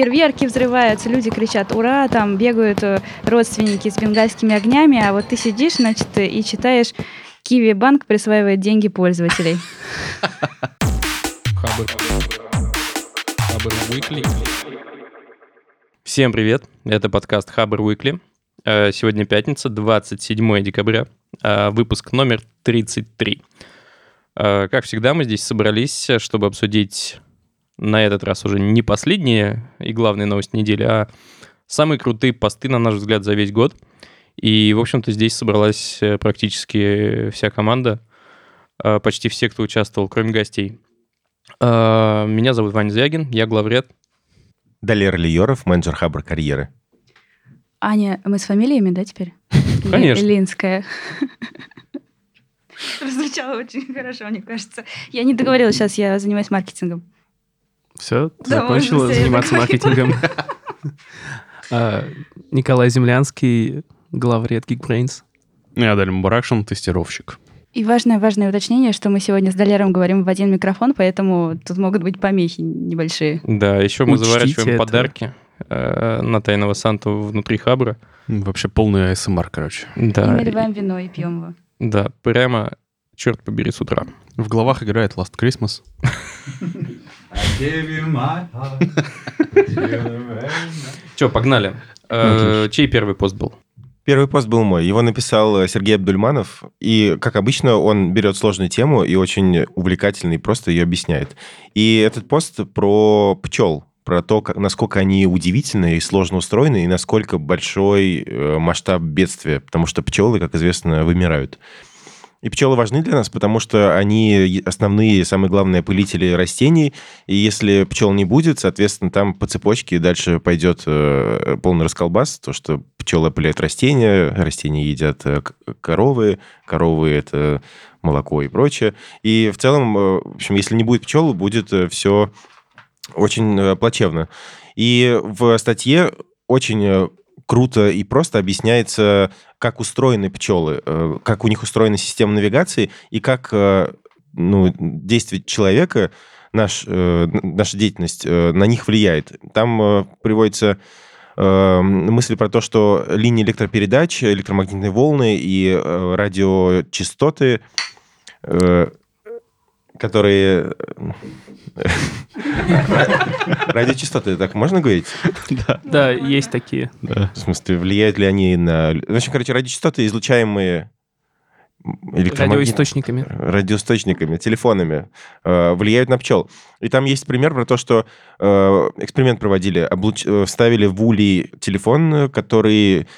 фейерверки взрываются, люди кричат «Ура!», там бегают э, родственники с бенгальскими огнями, а вот ты сидишь, значит, и читаешь Киви Банк присваивает деньги пользователей. Всем привет, это подкаст Хабр Weekly. Э, сегодня пятница, 27 декабря, э, выпуск номер 33. Э, как всегда, мы здесь собрались, чтобы обсудить на этот раз уже не последние и главные новости недели, а самые крутые посты, на наш взгляд, за весь год. И, в общем-то, здесь собралась э, практически вся команда, э, почти все, кто участвовал, кроме гостей. Э, меня зовут Ваня Звягин, я главред. Далер Лиеров, менеджер Хабр карьеры. Аня, мы с фамилиями, да, теперь? Конечно. Линская. Прозвучало очень хорошо, мне кажется. Я не договорилась, сейчас я занимаюсь маркетингом. Все, Да, закончила заниматься маркетингом. А, Николай Землянский, главред Geekbrains. Я Даль Муракшин, тестировщик. И важное-важное уточнение, что мы сегодня с Далером говорим в один микрофон, поэтому тут могут быть помехи небольшие. Да, еще мы Учтите заворачиваем это. подарки э, на тайного Санту внутри Хабра. Вообще полный АСМР, короче. И Да, наливаем вино и пьем его. да, прямо, черт побери, с утра. В головах играет Last Christmas. Че, погнали. Э, Чей первый пост был? Первый пост был мой. Его написал э, Сергей Абдульманов. И, как обычно, он берет сложную тему и очень увлекательно и просто ее объясняет. И этот пост про пчел, про то, как, насколько они удивительны и сложно устроены, и насколько большой э, масштаб бедствия, потому что пчелы, как известно, вымирают. И пчелы важны для нас, потому что они основные, самые главные опылители растений. И если пчел не будет, соответственно, там по цепочке дальше пойдет э, полный расколбас, то, что пчелы опыляют растения, растения едят э, коровы, коровы – это молоко и прочее. И в целом, э, в общем, если не будет пчел, будет все очень плачевно. И в статье очень круто и просто объясняется, как устроены пчелы, э, как у них устроена система навигации и как э, ну, действие человека, наш, э, наша деятельность на них влияет. Там приводится мысль про то, что линии электропередач, электромагнитные волны и радиочастоты, э, которые... Радиочастоты, так можно говорить? Да, есть такие. Да. В смысле, влияют ли они на... В общем, короче, радиочастоты, излучаемые электромагнит- Радиоисточниками. радиоисточниками, телефонами, э, влияют на пчел. И там есть пример про то, что э, эксперимент проводили, облуч- э, вставили в улей телефон, э, который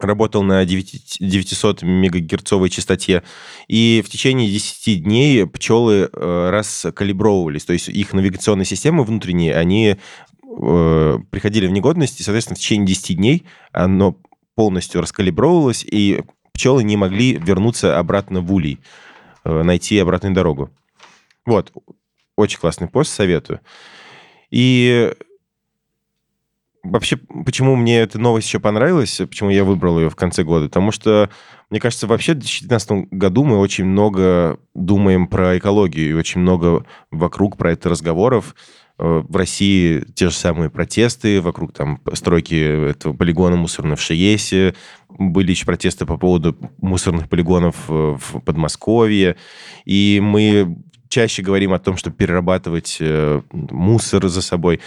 работал на 9 900 мегагерцовой частоте, и в течение 10 дней пчелы э, раскалибровывались, то есть их навигационные системы внутренние, они э, приходили в негодность, и, соответственно, в течение 10 дней оно полностью раскалибровывалось, и пчелы не могли вернуться обратно в улей, э, найти обратную дорогу. Вот, очень классный пост, советую. И вообще, почему мне эта новость еще понравилась, почему я выбрал ее в конце года? Потому что, мне кажется, вообще в 2019 году мы очень много думаем про экологию, и очень много вокруг про это разговоров. Э, В России те же самые протесты вокруг там стройки этого полигона мусорного в Шиесе. Были еще протесты по поводу мусорных полигонов э, в Подмосковье. И мы чаще говорим о том, чтобы перерабатывать э, мусор за собой.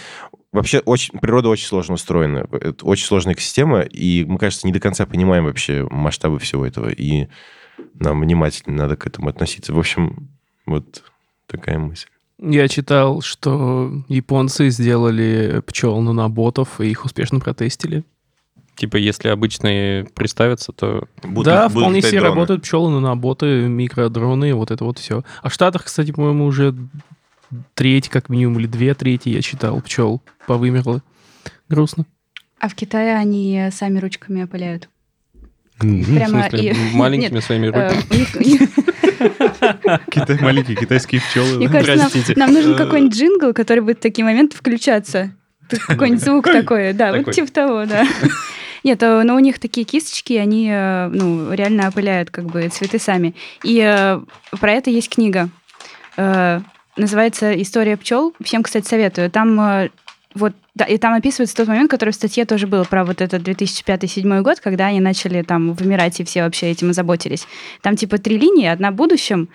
Вообще очень, природа очень сложно устроена. Это очень сложная экосистема, и мы, кажется, не до конца понимаем вообще масштабы всего этого. И нам внимательно надо к этому относиться. В общем, вот такая мысль. Я читал, что японцы сделали пчел наноботов и их успешно протестили. Типа, если обычные приставятся, то... Будут- да, будут вполне себе дроны. работают пчелы, наноботы, микродроны, вот это вот все. А в Штатах, кстати, по-моему, уже треть, как минимум, или две трети, я читал, пчел повымерло. Грустно. А в Китае они сами ручками опыляют. В Прямо смысле, и- маленькими Нет, своими Э, руками. Китай, маленькие китайские пчелы. Мне кажется, нам- Простите. нам Э. нужен какой-нибудь джингл, который будет в такие моменты включаться. Какой-нибудь звук такой, да, вот типа того, да. Нет, э, но у них такие кисточки, они, ну, реально опыляют как бы цветы сами. И про это есть книга. Э, Называется «История пчел». Всем, кстати, советую. Там э, вот, да, и там описывается тот момент, который в статье тоже был про вот этот 2005-2007 год, когда они начали там вымирать, и все вообще этим озаботились. Там типа три линии, одна в будущем,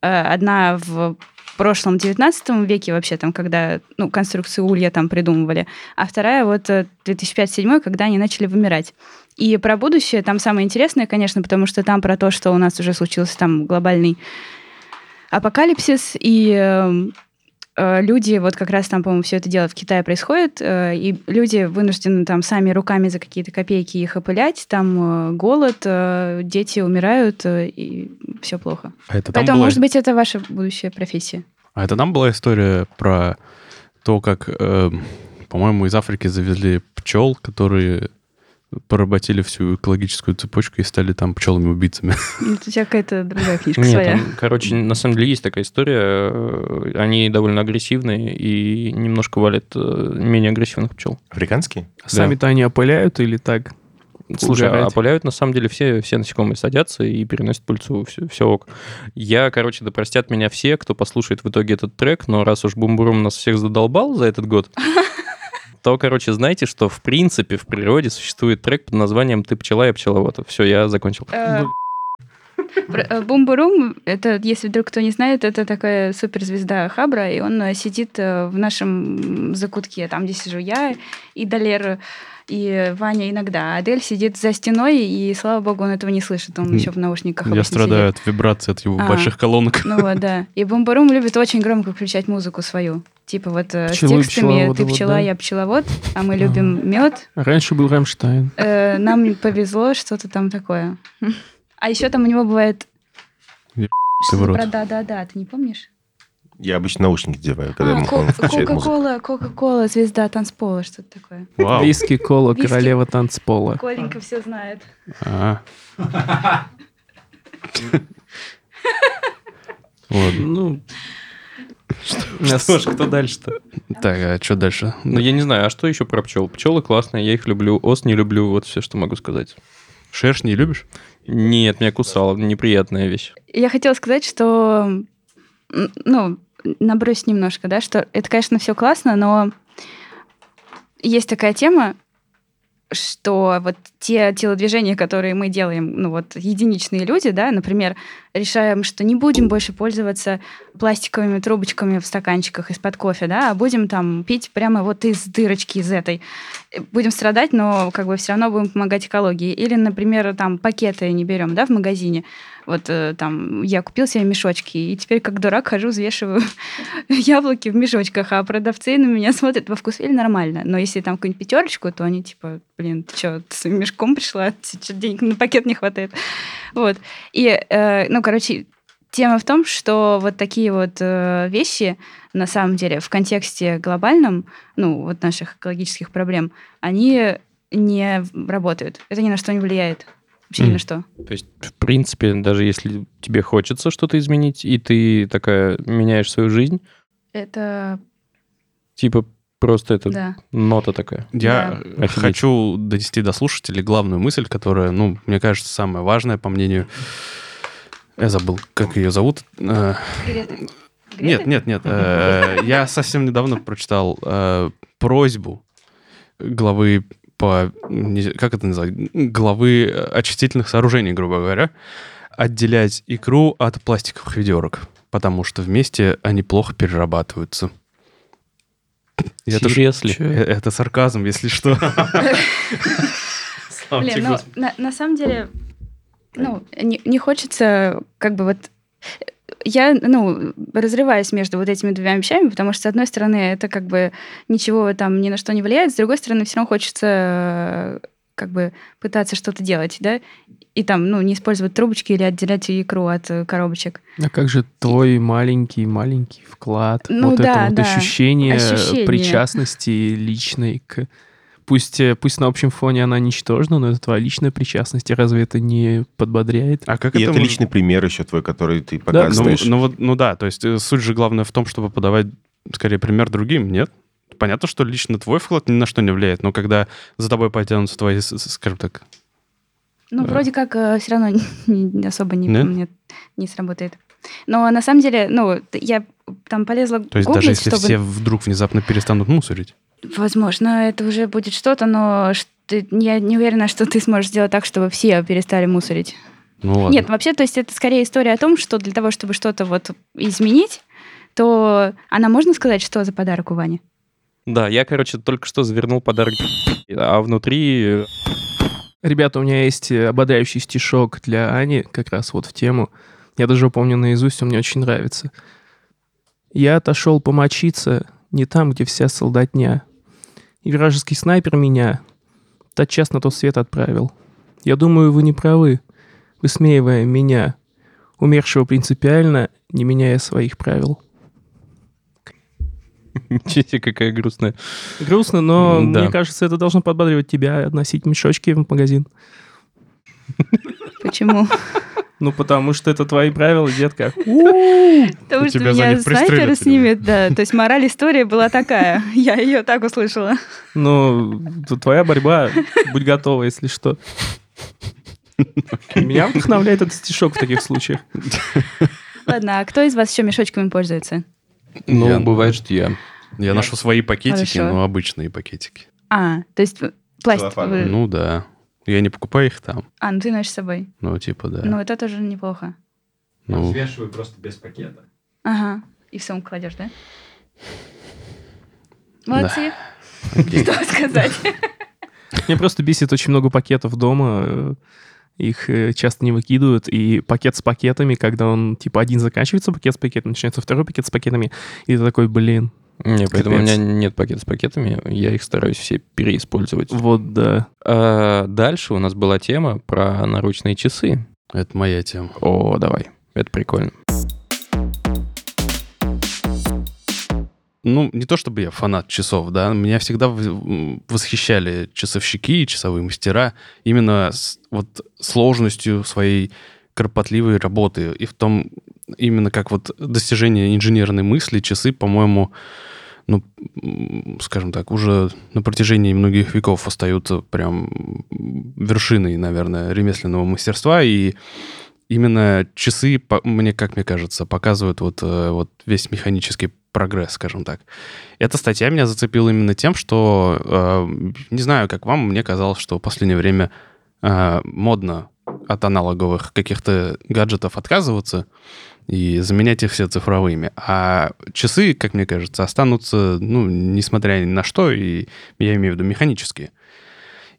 э, одна в прошлом 19 веке вообще, там, когда ну, конструкцию улья там придумывали, а вторая вот э, 2005-2007, когда они начали вымирать. И про будущее там самое интересное, конечно, потому что там про то, что у нас уже случился там глобальный апокалипсис, и э, э, люди, вот как раз там, по-моему, все это дело в Китае происходит, э, и люди вынуждены там сами руками за какие-то копейки их опылять, там э, голод, дети умирают, и все плохо. А это Поэтому, была... может быть, это ваша будущая профессия. А это там была история про то, как, э, по-моему, из Африки завезли пчел, которые поработили всю экологическую цепочку и стали там пчелами-убийцами. Ну, Это у тебя какая-то другая книжка Нет, своя. там, короче, на самом деле есть такая история. э, Они довольно агрессивные и немножко валят э, менее агрессивных пчел. Африканские? Сами-то они опыляют или так? Слушай, а Угорать. опыляют на самом деле все, все насекомые садятся и переносят пыльцу, все, все ок. Я, короче, да простят меня все, кто послушает в итоге этот трек, но раз уж Бумбурум нас всех задолбал за этот год, то, короче, знаете, что в принципе в природе существует трек под названием «Ты пчела, я пчеловод». Все, я закончил. Э, э, Бумбурум, это, если вдруг кто не знает, это такая суперзвезда Хабра, и он э, сидит в нашем закутке, там, где сижу я, и Далер, и Ваня иногда. А Адель сидит за стеной, и, слава богу, он этого не слышит, он М, еще в наушниках Я страдаю от вибрации от его А. больших колонок. сидит. Ну вот, да. И Бумбурум любит очень громко включать музыку свою. Типа вот э, с Пчелу и текстами «Ты пчела, да. я пчеловод», а мы любим мед, Раньше был Рамштайн. Э, нам повезло, что-то там такое. А еще там у него бывает... В рот. да-да-да, ты не помнишь? Я обычно наушники деваю, когда А, ко- музыку. Кока-кола, Кока-кола, звезда танцпола, что-то такое. Вау. Виски, кола, Виски. королева танцпола. Коленька все знает. А. Ладно. Ну, Что ж, кто дальше-то? Так, а что дальше? Ну, я не знаю, а что еще про пчел? Пчелы классные, я их люблю. Ос не люблю, вот все, что могу сказать. Шершни любишь? Нет, меня кусало, неприятная вещь. Я хотела сказать, что, ну, набросить немножко, да, что это, конечно, все классно, но есть такая тема, что вот те телодвижения, которые мы делаем, ну вот единичные люди, да, например, решаем, что не будем больше пользоваться пластиковыми трубочками в стаканчиках из-под кофе, да, а будем там пить прямо вот из дырочки из этой. Э, Будем страдать, но как бы все равно будем помогать экологии. Или, например, там пакеты не берем, да, в магазине. Вот э, там я купил себе мешочки, и теперь как дурак хожу, взвешиваю яблоки в мешочках, а продавцы на меня смотрят во вкус или нормально. Но если там какую-нибудь пятерочку, то они типа, блин, ты что, с мешком пришла? Денег на пакет не хватает? Вот. И, э, ну, короче, тема в том, что вот такие вот э, вещи, на самом деле, в контексте глобальном, ну, вот наших экологических проблем, они не работают. Это ни на что не влияет. Вообще ни Мгм. на что. То есть, в принципе, даже если тебе хочется что-то изменить, и ты такая меняешь свою жизнь, Это, типа просто это да. нота такая. Я Офигеть. хочу донести до слушателей главную мысль, которая, ну, мне кажется, самая важная, по мнению... Я забыл, как ее зовут. Э, Нет, нет, нет. э, Я совсем недавно прочитал э, просьбу главы по... Как это называть? Главы очистительных сооружений, грубо говоря, отделять икру от пластиковых ведерок, потому что вместе они плохо перерабатываются. Это Это сарказм, если что. Блин, ну, на, на самом деле, ну, не, не хочется как бы вот... Я, ну, разрываюсь между вот этими двумя вещами, потому что, с одной стороны, это как бы ничего там ни на что не влияет, с другой стороны, все равно хочется как бы пытаться что-то делать, да, и там, ну, не использовать трубочки или отделять икру от э, коробочек. А как же твой маленький-маленький вклад? Ну вот да, это вот да. ощущение, Ощущение. причастности личной к... Пусть, э, пусть на общем фоне она ничтожна, но это твоя личная причастность. И разве это не подбодряет? А как И это может- личный пример еще твой, который ты Ну, показываешь. ну вот, ну да, то есть э, суть же главное в том, чтобы подавать, скорее, пример другим, нет? Понятно, что лично твой вклад ни на что не влияет, но когда за тобой потянутся твои, скажем так, Ну, Да. вроде как все равно не, не особо не, Нет? нет, не сработает. Но на самом деле, ну, я там полезла то есть гуглить, даже если чтобы... все вдруг внезапно перестанут мусорить. Возможно, это уже будет что-то, но я не уверена, что ты сможешь сделать так, чтобы все перестали мусорить. Ну ладно. Нет, вообще, то есть это скорее история о том, что для того, чтобы что-то вот изменить, то она можно сказать, что за подарок у Вани? Да, я, короче, только что завернул подарок, а внутри... э, Ребята, у меня есть э, ободряющий стишок для Ани, как раз вот в тему. Я даже помню наизусть, он мне очень нравится. Я отошел помочиться не там, где вся солдатня. И вражеский снайпер меня тотчас на тот свет отправил. Я думаю, вы не правы, высмеивая меня, умершего принципиально, не меняя своих правил. Себе, какая грустная. Грустно, но да. мне кажется, это должно подбадривать тебя носить мешочки в магазин. Почему? Ну, потому что это твои правила, детка. Потому что меня или? снимет, да. То есть мораль истории была такая. Я ее так услышала. Ну, твоя борьба, будь готова, если что. Меня вдохновляет этот стишок в таких случаях. Ладно, а кто из вас еще мешочками пользуется? Ну, Я- бывает, что я. Я ношу свои пакетики, Хорошо. но обычные пакетики. А, то есть пластик. Целлофановые. вы- Ну да. Я не покупаю их там. А, ну ты носишь с собой. Ну, типа, да. Ну, это тоже неплохо. Ну, Взвешиваю просто без пакета. Ага. И в сумку кладешь, да? Молодцы. окей. Что сказать? Мне просто бесит очень много пакетов дома. Их э, часто не выкидывают. И пакет с пакетами, когда он, типа, один заканчивается, пакет с пакетом, начинается второй пакет с пакетами. И ты такой, блин, Не, поэтому у меня нет пакета с пакетами, я их стараюсь все переиспользовать. вот да. А, дальше у нас была тема про наручные часы. Это моя тема. О, давай, это прикольно. Ну, не то чтобы я фанат часов, да, меня всегда восхищали часовщики и часовые мастера именно с вот сложностью своей кропотливой работы и в том, именно как вот достижение инженерной мысли часы, по-моему, ну, скажем так, уже на протяжении многих веков остаются прям вершиной, наверное, ремесленного мастерства, и именно часы, мне, как мне кажется, показывают вот, э, вот весь механический прогресс, скажем так. Эта статья меня зацепила именно тем, что, э, не знаю, как вам, мне казалось, что в последнее время э, модно от аналоговых каких-то гаджетов отказываться и заменять их все цифровыми. А часы, как мне кажется, останутся, ну, несмотря ни на что, и я имею в виду механические.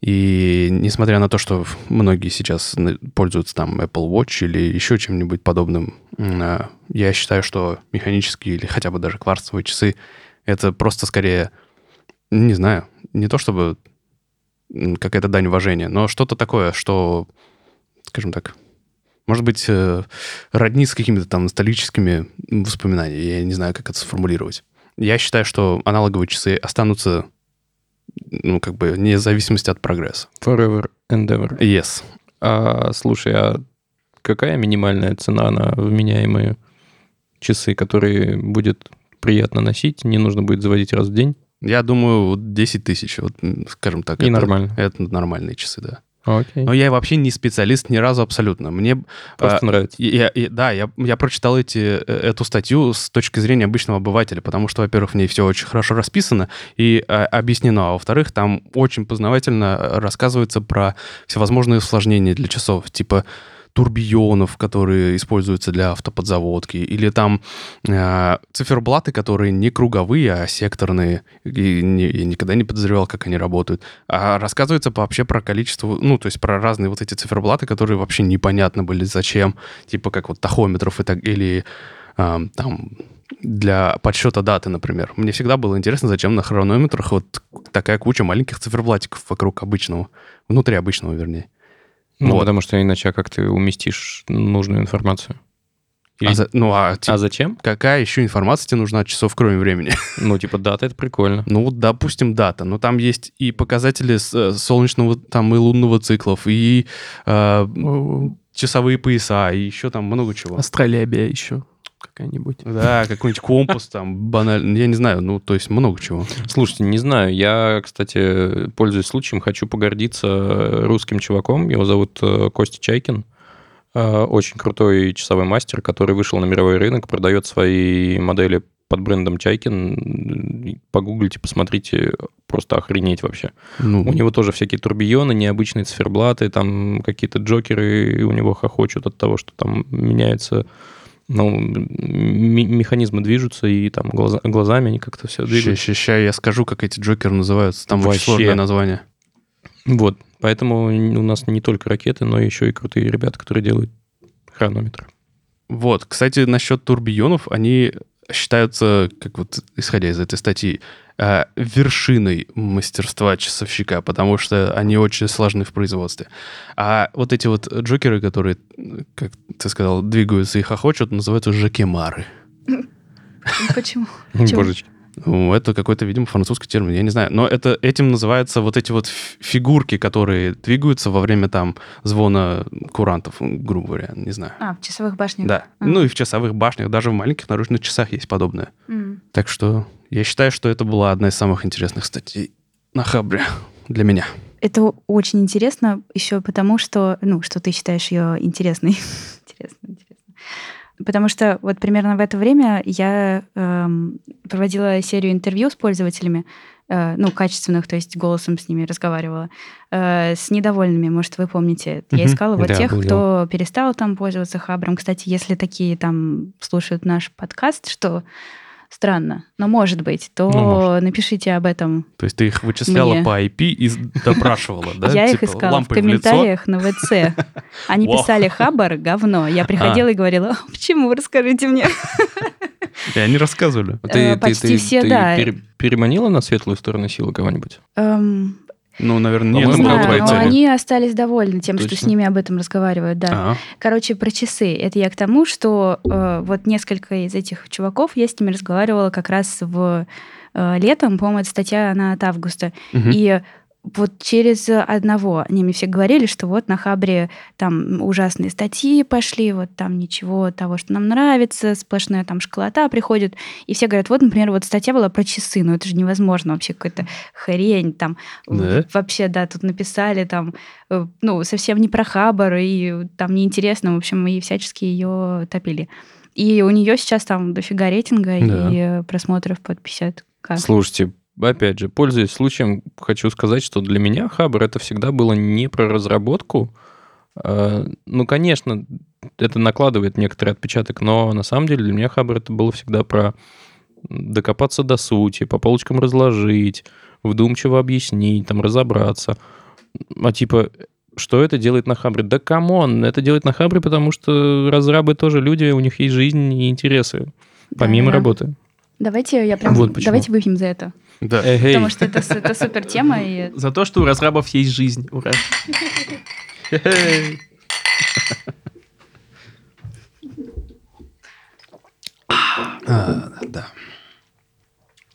И несмотря на то, что многие сейчас пользуются там Apple Watch или еще чем-нибудь подобным, а, я считаю, что механические или хотя бы даже кварцевые часы это просто скорее, не знаю, не то чтобы какая-то дань уважения, но что-то такое, что, скажем так, может быть, э, родни с какими-то там ностальгическими воспоминаниями. Я не знаю, как это сформулировать. Я считаю, что аналоговые часы останутся, ну, как бы, вне зависимости от прогресса. Forever and ever. Yes. А, слушай, а какая минимальная цена на вменяемые часы, которые будет приятно носить, не нужно будет заводить раз в день? Я думаю, вот 10 тысяч, вот, скажем так. И это- нормально. Это нормальные часы, да. Окей. Но я вообще не специалист ни разу абсолютно. Мне Просто а, нравится. Я, я- да, я, я прочитал эти, э, эту статью с точки зрения обычного обывателя, потому что, во-первых, в ней все очень хорошо расписано и а, объяснено, а во-вторых, там очень познавательно рассказывается про всевозможные усложнения для часов, типа турбионов, которые используются для автоподзаводки, или там э, циферблаты, которые не круговые, а секторные. И не- я никогда не подозревал, как они работают. А рассказывается вообще про количество, ну, то есть про разные вот эти циферблаты, которые вообще непонятно были зачем, типа как вот тахометров и так, или а, там для подсчета даты, например. Мне всегда было интересно, зачем на хронометрах вот такая куча маленьких циферблатиков вокруг обычного, внутри обычного, вернее. Ну, Вот. потому что иначе а как ты уместишь нужную информацию? Или- А за- ну, а, ти- А зачем? какая еще информация тебе нужна от часов, кроме времени? Ну, типа, дата, это прикольно. Ну, вот, допустим, дата. Но там есть и показатели э, солнечного там и лунного циклов, и э, часовые пояса, и еще там много чего. Астролябия еще какая-нибудь. Да, какой-нибудь компас там, банально, я не знаю, ну, то есть много чего. Слушайте, не знаю, я, кстати, пользуясь случаем, хочу погордиться русским чуваком. Его зовут э, Костя Чайкин. Э, Очень крутой часовой мастер, который вышел на мировой рынок, продает свои модели под брендом Чайкин. Погуглите, посмотрите, просто охренеть вообще. Ну, У него тоже всякие турбионы, необычные циферблаты, там какие-то джокеры у него хохочут от того, что там меняется, ну, механизмы движутся, и там глаза- глазами они как-то все двигают. Сейчас я скажу, как эти джокеры называются. Там Вообще. очень сложное название. Вот, поэтому у нас не только ракеты, но еще и крутые ребята, которые делают хронометры. Вот, кстати, насчет турбионов, они считаются, как вот исходя из этой статьи, э, вершиной мастерства часовщика, потому что они очень сложны в производстве. А вот эти вот джокеры, которые, как ты сказал, двигаются и хохочут, называются жакемары. Почему? Почему? Божечки. Это какой-то, видимо, французский термин, я не знаю. Но это, этим называются вот эти вот фигурки, которые двигаются во время там звона курантов, грубо говоря, не знаю. А, в часовых башнях. Да. А. Ну и в часовых башнях, даже в маленьких наружных часах есть подобное. М. Так что я считаю, что это была одна из самых интересных статей на Хабре для меня. Это очень интересно еще потому, что, ну, что ты считаешь ее интересной. интересно, интересно. Потому что вот примерно в это время я эм, проводила серию интервью с пользователями, э, ну, качественных, то есть голосом с ними разговаривала, э, с недовольными, может, вы помните. Я искала вот Да, тех, был кто перестал там пользоваться Хабром. Кстати, если такие там слушают наш подкаст, что странно, но может быть, то Ну, может. напишите об этом То есть ты их вычисляла Мне. по IP и допрашивала, да? Я их Типа искала в комментариях на ВЦ. Они писали хабар, говно. Я приходила и говорила, «А почему, расскажите мне. И они рассказывали. Э, почти все, ты да. пере- переманила на светлую сторону силы кого-нибудь? Ну, наверное, Не знаю, но это- они остались довольны тем, что с Точно. ними об этом разговаривают, да. А, Короче, про часы. Это я к тому, что э, вот несколько из этих чуваков, я с ними разговаривала как раз в э, летом, по-моему, эта статья, она от августа. мгм. И вот через одного они мне все говорили, что вот на Хабре там ужасные статьи пошли, вот там ничего того, что нам нравится, сплошная там школота приходит. И все говорят, вот, например, вот статья была про часы, ну это же невозможно, вообще какая-то хрень там. Да? Вообще, да, тут написали там, э, ну, совсем не про Хабр, и там неинтересно, в общем, и всячески ее топили. И у нее сейчас там дофига рейтинга Да. и э, просмотров под 50 к Слушайте, опять же, пользуясь случаем, хочу сказать, что для меня Хабр это всегда было не про разработку. Э, Ну, конечно, это накладывает некоторый отпечаток, но на самом деле для меня Хабр это было всегда про докопаться до сути, по полочкам разложить, вдумчиво объяснить, там, разобраться. А типа, что это делает на Хабре? Да come on, это делает на Хабре, потому что разрабы тоже люди, у них есть жизнь и интересы, помимо Да-да. работы. Давайте я прям, Вот почему. давайте выпьем за это. Да. Эгей. Потому что это, это супер тема, и За то, что у разрабов есть жизнь. Ура. А, да.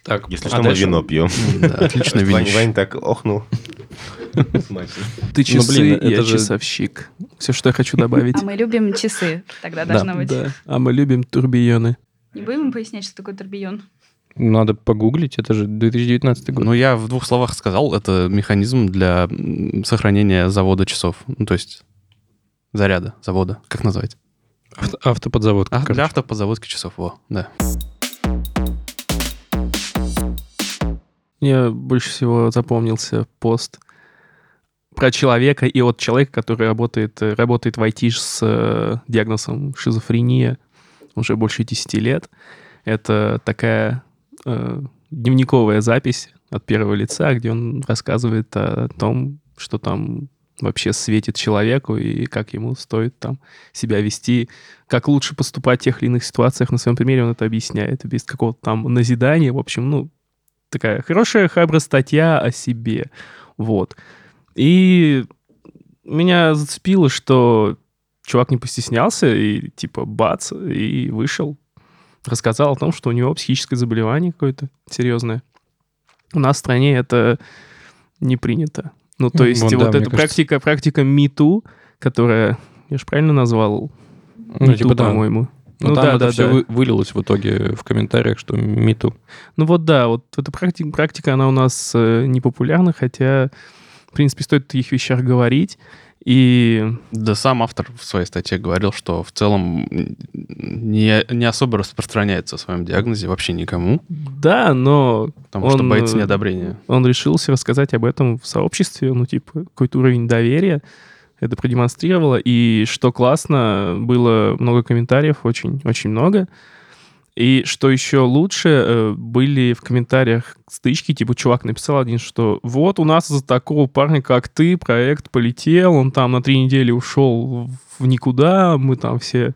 Так, Если а что, мы дальше? вино пьем. Да, отлично Вань, видишь. Вань так охнул. Ты часы, блин, это я же- часовщик. Все, что я хочу добавить. а мы любим часы, тогда Да, должно быть. Да. А мы любим турбионы. Не будем пояснять, что такое турбион? Надо погуглить, это же 2019 год. Ну, я в двух словах сказал, это механизм для сохранения завода часов. Ну, то есть заряда завода. Как назвать? Авто- автоподзаводка. А, короче. для автоподзаводки часов, во, да. Мне больше всего запомнился пост про человека и от человека, который работает, работает в IT с э, диагнозом шизофрения уже больше 10 лет. Это такая э, дневниковая запись от первого лица, где он рассказывает о том, что там вообще светит человеку и как ему стоит там себя вести, как лучше поступать в тех или иных ситуациях. На своем примере он это объясняет без какого-то там назидания. В общем, ну, такая хорошая хабра статья о себе. Вот. И меня зацепило, что чувак не постеснялся и типа бац, и вышел. Рассказал о том, что у него психическое заболевание какое-то серьезное. У нас в стране это не принято. Ну, то есть вон, да, вот мне эта кажется. практика, практика МИТУ, которая, я же правильно назвал? Ну, типа, да. по-моему. Но ну там да, это да, все да. вы- вылилось в итоге в комментариях, что МИТУ. Ну вот да, вот эта практика, практика она у нас э, не популярна, хотя, в принципе, стоит о таких вещах говорить. И Да сам автор в своей статье говорил, что в целом не, не особо распространяется о своем диагнозе вообще никому, да, но потому что Он, боится э, неодобрения. он решился рассказать об этом в сообществе, ну, типа, какой-то уровень доверия это продемонстрировало. И что классно, было много комментариев, очень, очень много. И что еще лучше, э, были в комментариях стычки, типа чувак написал один, что вот у нас из-за такого парня, как ты, проект полетел, он там на три недели ушел в никуда, мы там все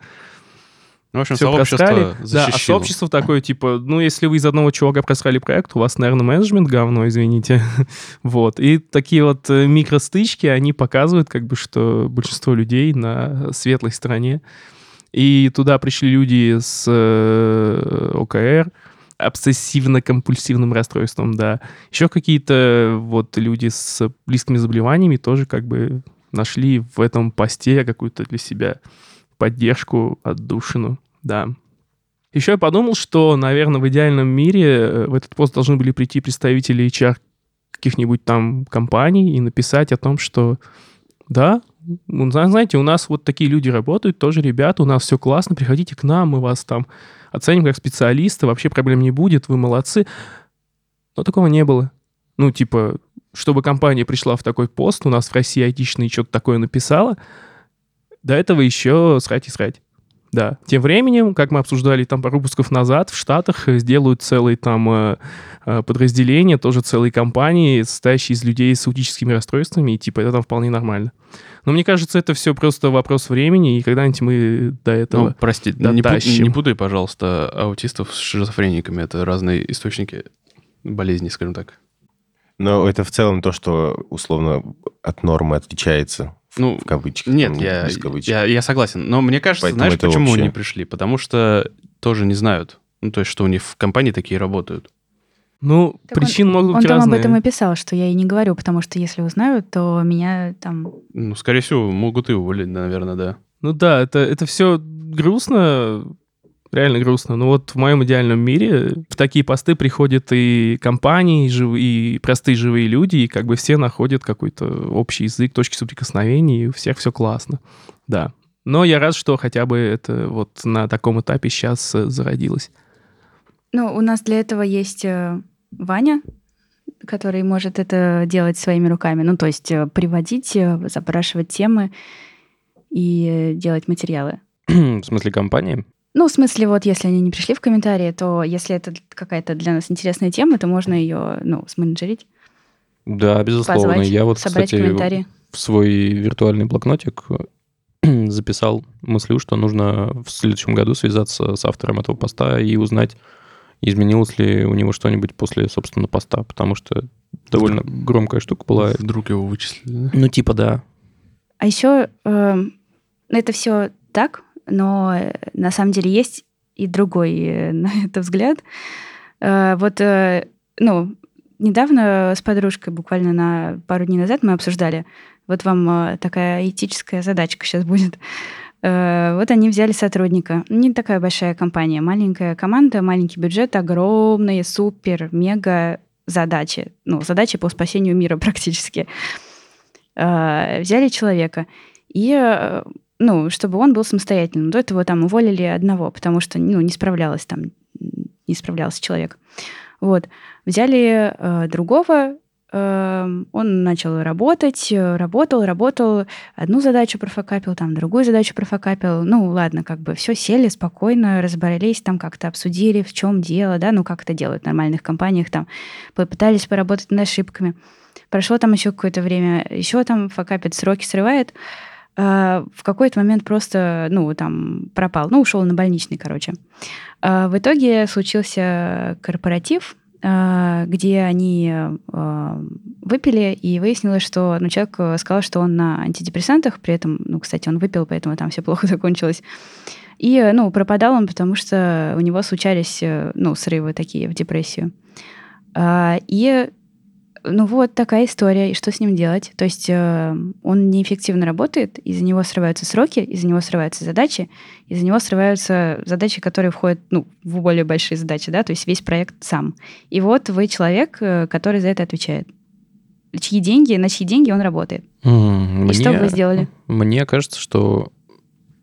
Ну, в общем, все сообщество просрали. Да, а защищено. сообщество такое, типа, ну, если вы из одного чувака просрали проект, у вас, наверное, менеджмент говно, извините. вот. И такие вот э, микростычки, они показывают, как бы, что большинство людей на светлой стороне. И туда пришли люди с э, ОКР, обсессивно-компульсивным расстройством, да. Еще какие-то вот люди с близкими заболеваниями тоже как бы нашли в этом посте какую-то для себя поддержку, отдушину, да. Еще я подумал, что, наверное, в идеальном мире э, в этот пост должны были прийти представители HR каких-нибудь там компаний и написать о том, что да, ну, зна- знаете, у нас вот такие люди работают, тоже ребята, у нас все классно, приходите к нам, мы вас там оценим как специалиста, вообще проблем не будет, вы молодцы. Но такого не было. Ну, типа, чтобы компания пришла в такой пост, у нас в России айтишный что-то такое написала, до этого еще срать и срать. Да. Тем временем, как мы обсуждали там пару выпусков назад, в Штатах сделают целые там э, э, подразделения, тоже целые компании, состоящие из людей с аутическими расстройствами, и типа это там вполне нормально. Но мне кажется, это все просто вопрос времени, и когда-нибудь мы до этого... Ну, прости, не, пу- дотащим. не путай, пожалуйста, аутистов с шизофрениками. Это разные источники болезни, скажем так. Но это в целом то, что условно от нормы отличается, Ну, в кавычках. Нет, там, я, без кавычек. я, я согласен. Но мне кажется, Поэтому знаешь, почему вообще- они пришли? Потому что тоже не знают. Ну, то есть, что у них в компании такие работают. Ну, Так причин могут Он быть там разные. об этом и писал, что я и не говорю, потому что если узнают, то меня там... Ну, скорее всего, могут и уволить, наверное, да. Ну да, это, это все грустно, реально грустно. Но вот в моем идеальном мире в такие посты приходят и компании, и, жив- и простые живые люди, и как бы все находят какой-то общий язык, точки соприкосновения, и у всех все классно. Да. Но я рад, что хотя бы это вот на таком этапе сейчас зародилось. Ну, у нас для этого есть э, Ваня, который может это делать своими руками. Ну, то есть э, приводить, э, запрашивать темы и э, делать материалы. В смысле компании? Ну, в смысле, вот если они не пришли в комментарии, то если это какая-то для нас интересная тема, то можно ее, ну, сменеджерить, Да, безусловно. позвать, Я вот, кстати, в свой виртуальный блокнотик записал мыслью, что нужно в следующем году связаться с автором этого поста и узнать, изменилось ли у него что-нибудь после, собственно, поста, потому что довольно громкая штука была. Вдруг его вычислили. да? Ну, типа, да. А еще это все так, но э, на самом деле есть и другой э, на это взгляд. Э, Вот, ну, недавно с подружкой, буквально на пару дней назад мы обсуждали, вот вам такая этическая задачка сейчас будет. Вот они взяли сотрудника. Не такая большая компания, маленькая команда, маленький бюджет, огромные, супер, мега задачи. Ну, задачи по спасению мира практически. Взяли человека. И ну, чтобы он был самостоятельным. До этого там уволили одного, потому что, ну, не справлялась там, не справлялся человек. Вот. Взяли э, другого, э, он начал работать, э, работал, работал, одну задачу профокапил, там, другую задачу профокапил. Ну, ладно, как бы все сели спокойно, разобрались, там как-то обсудили, в чем дело, да, ну, как это делают в нормальных компаниях, там, попытались поработать над ошибками. Прошло там еще какое-то время, еще там фокапит, сроки срывает, в какой-то момент просто, ну, там, пропал. Ну, ушел на больничный, короче. А, В итоге случился корпоратив, а, где они а, выпили, и выяснилось, что ну, человек э, сказал, что он на антидепрессантах, при этом, ну, кстати, он выпил, поэтому там все плохо закончилось. И, ну, пропадал он, потому что у него случались, э, ну, срывы такие в депрессию. А, И ну вот такая история, и что с ним делать? То есть э, он неэффективно работает, из-за него срываются сроки, из-за него срываются задачи, из-за него срываются задачи, которые входят ну, в более большие задачи, да, то есть весь проект сам. И вот вы человек, э, который за это отвечает. чьи деньги, на чьи деньги он работает. М, И что бы вы мне- сделали? Мне кажется, что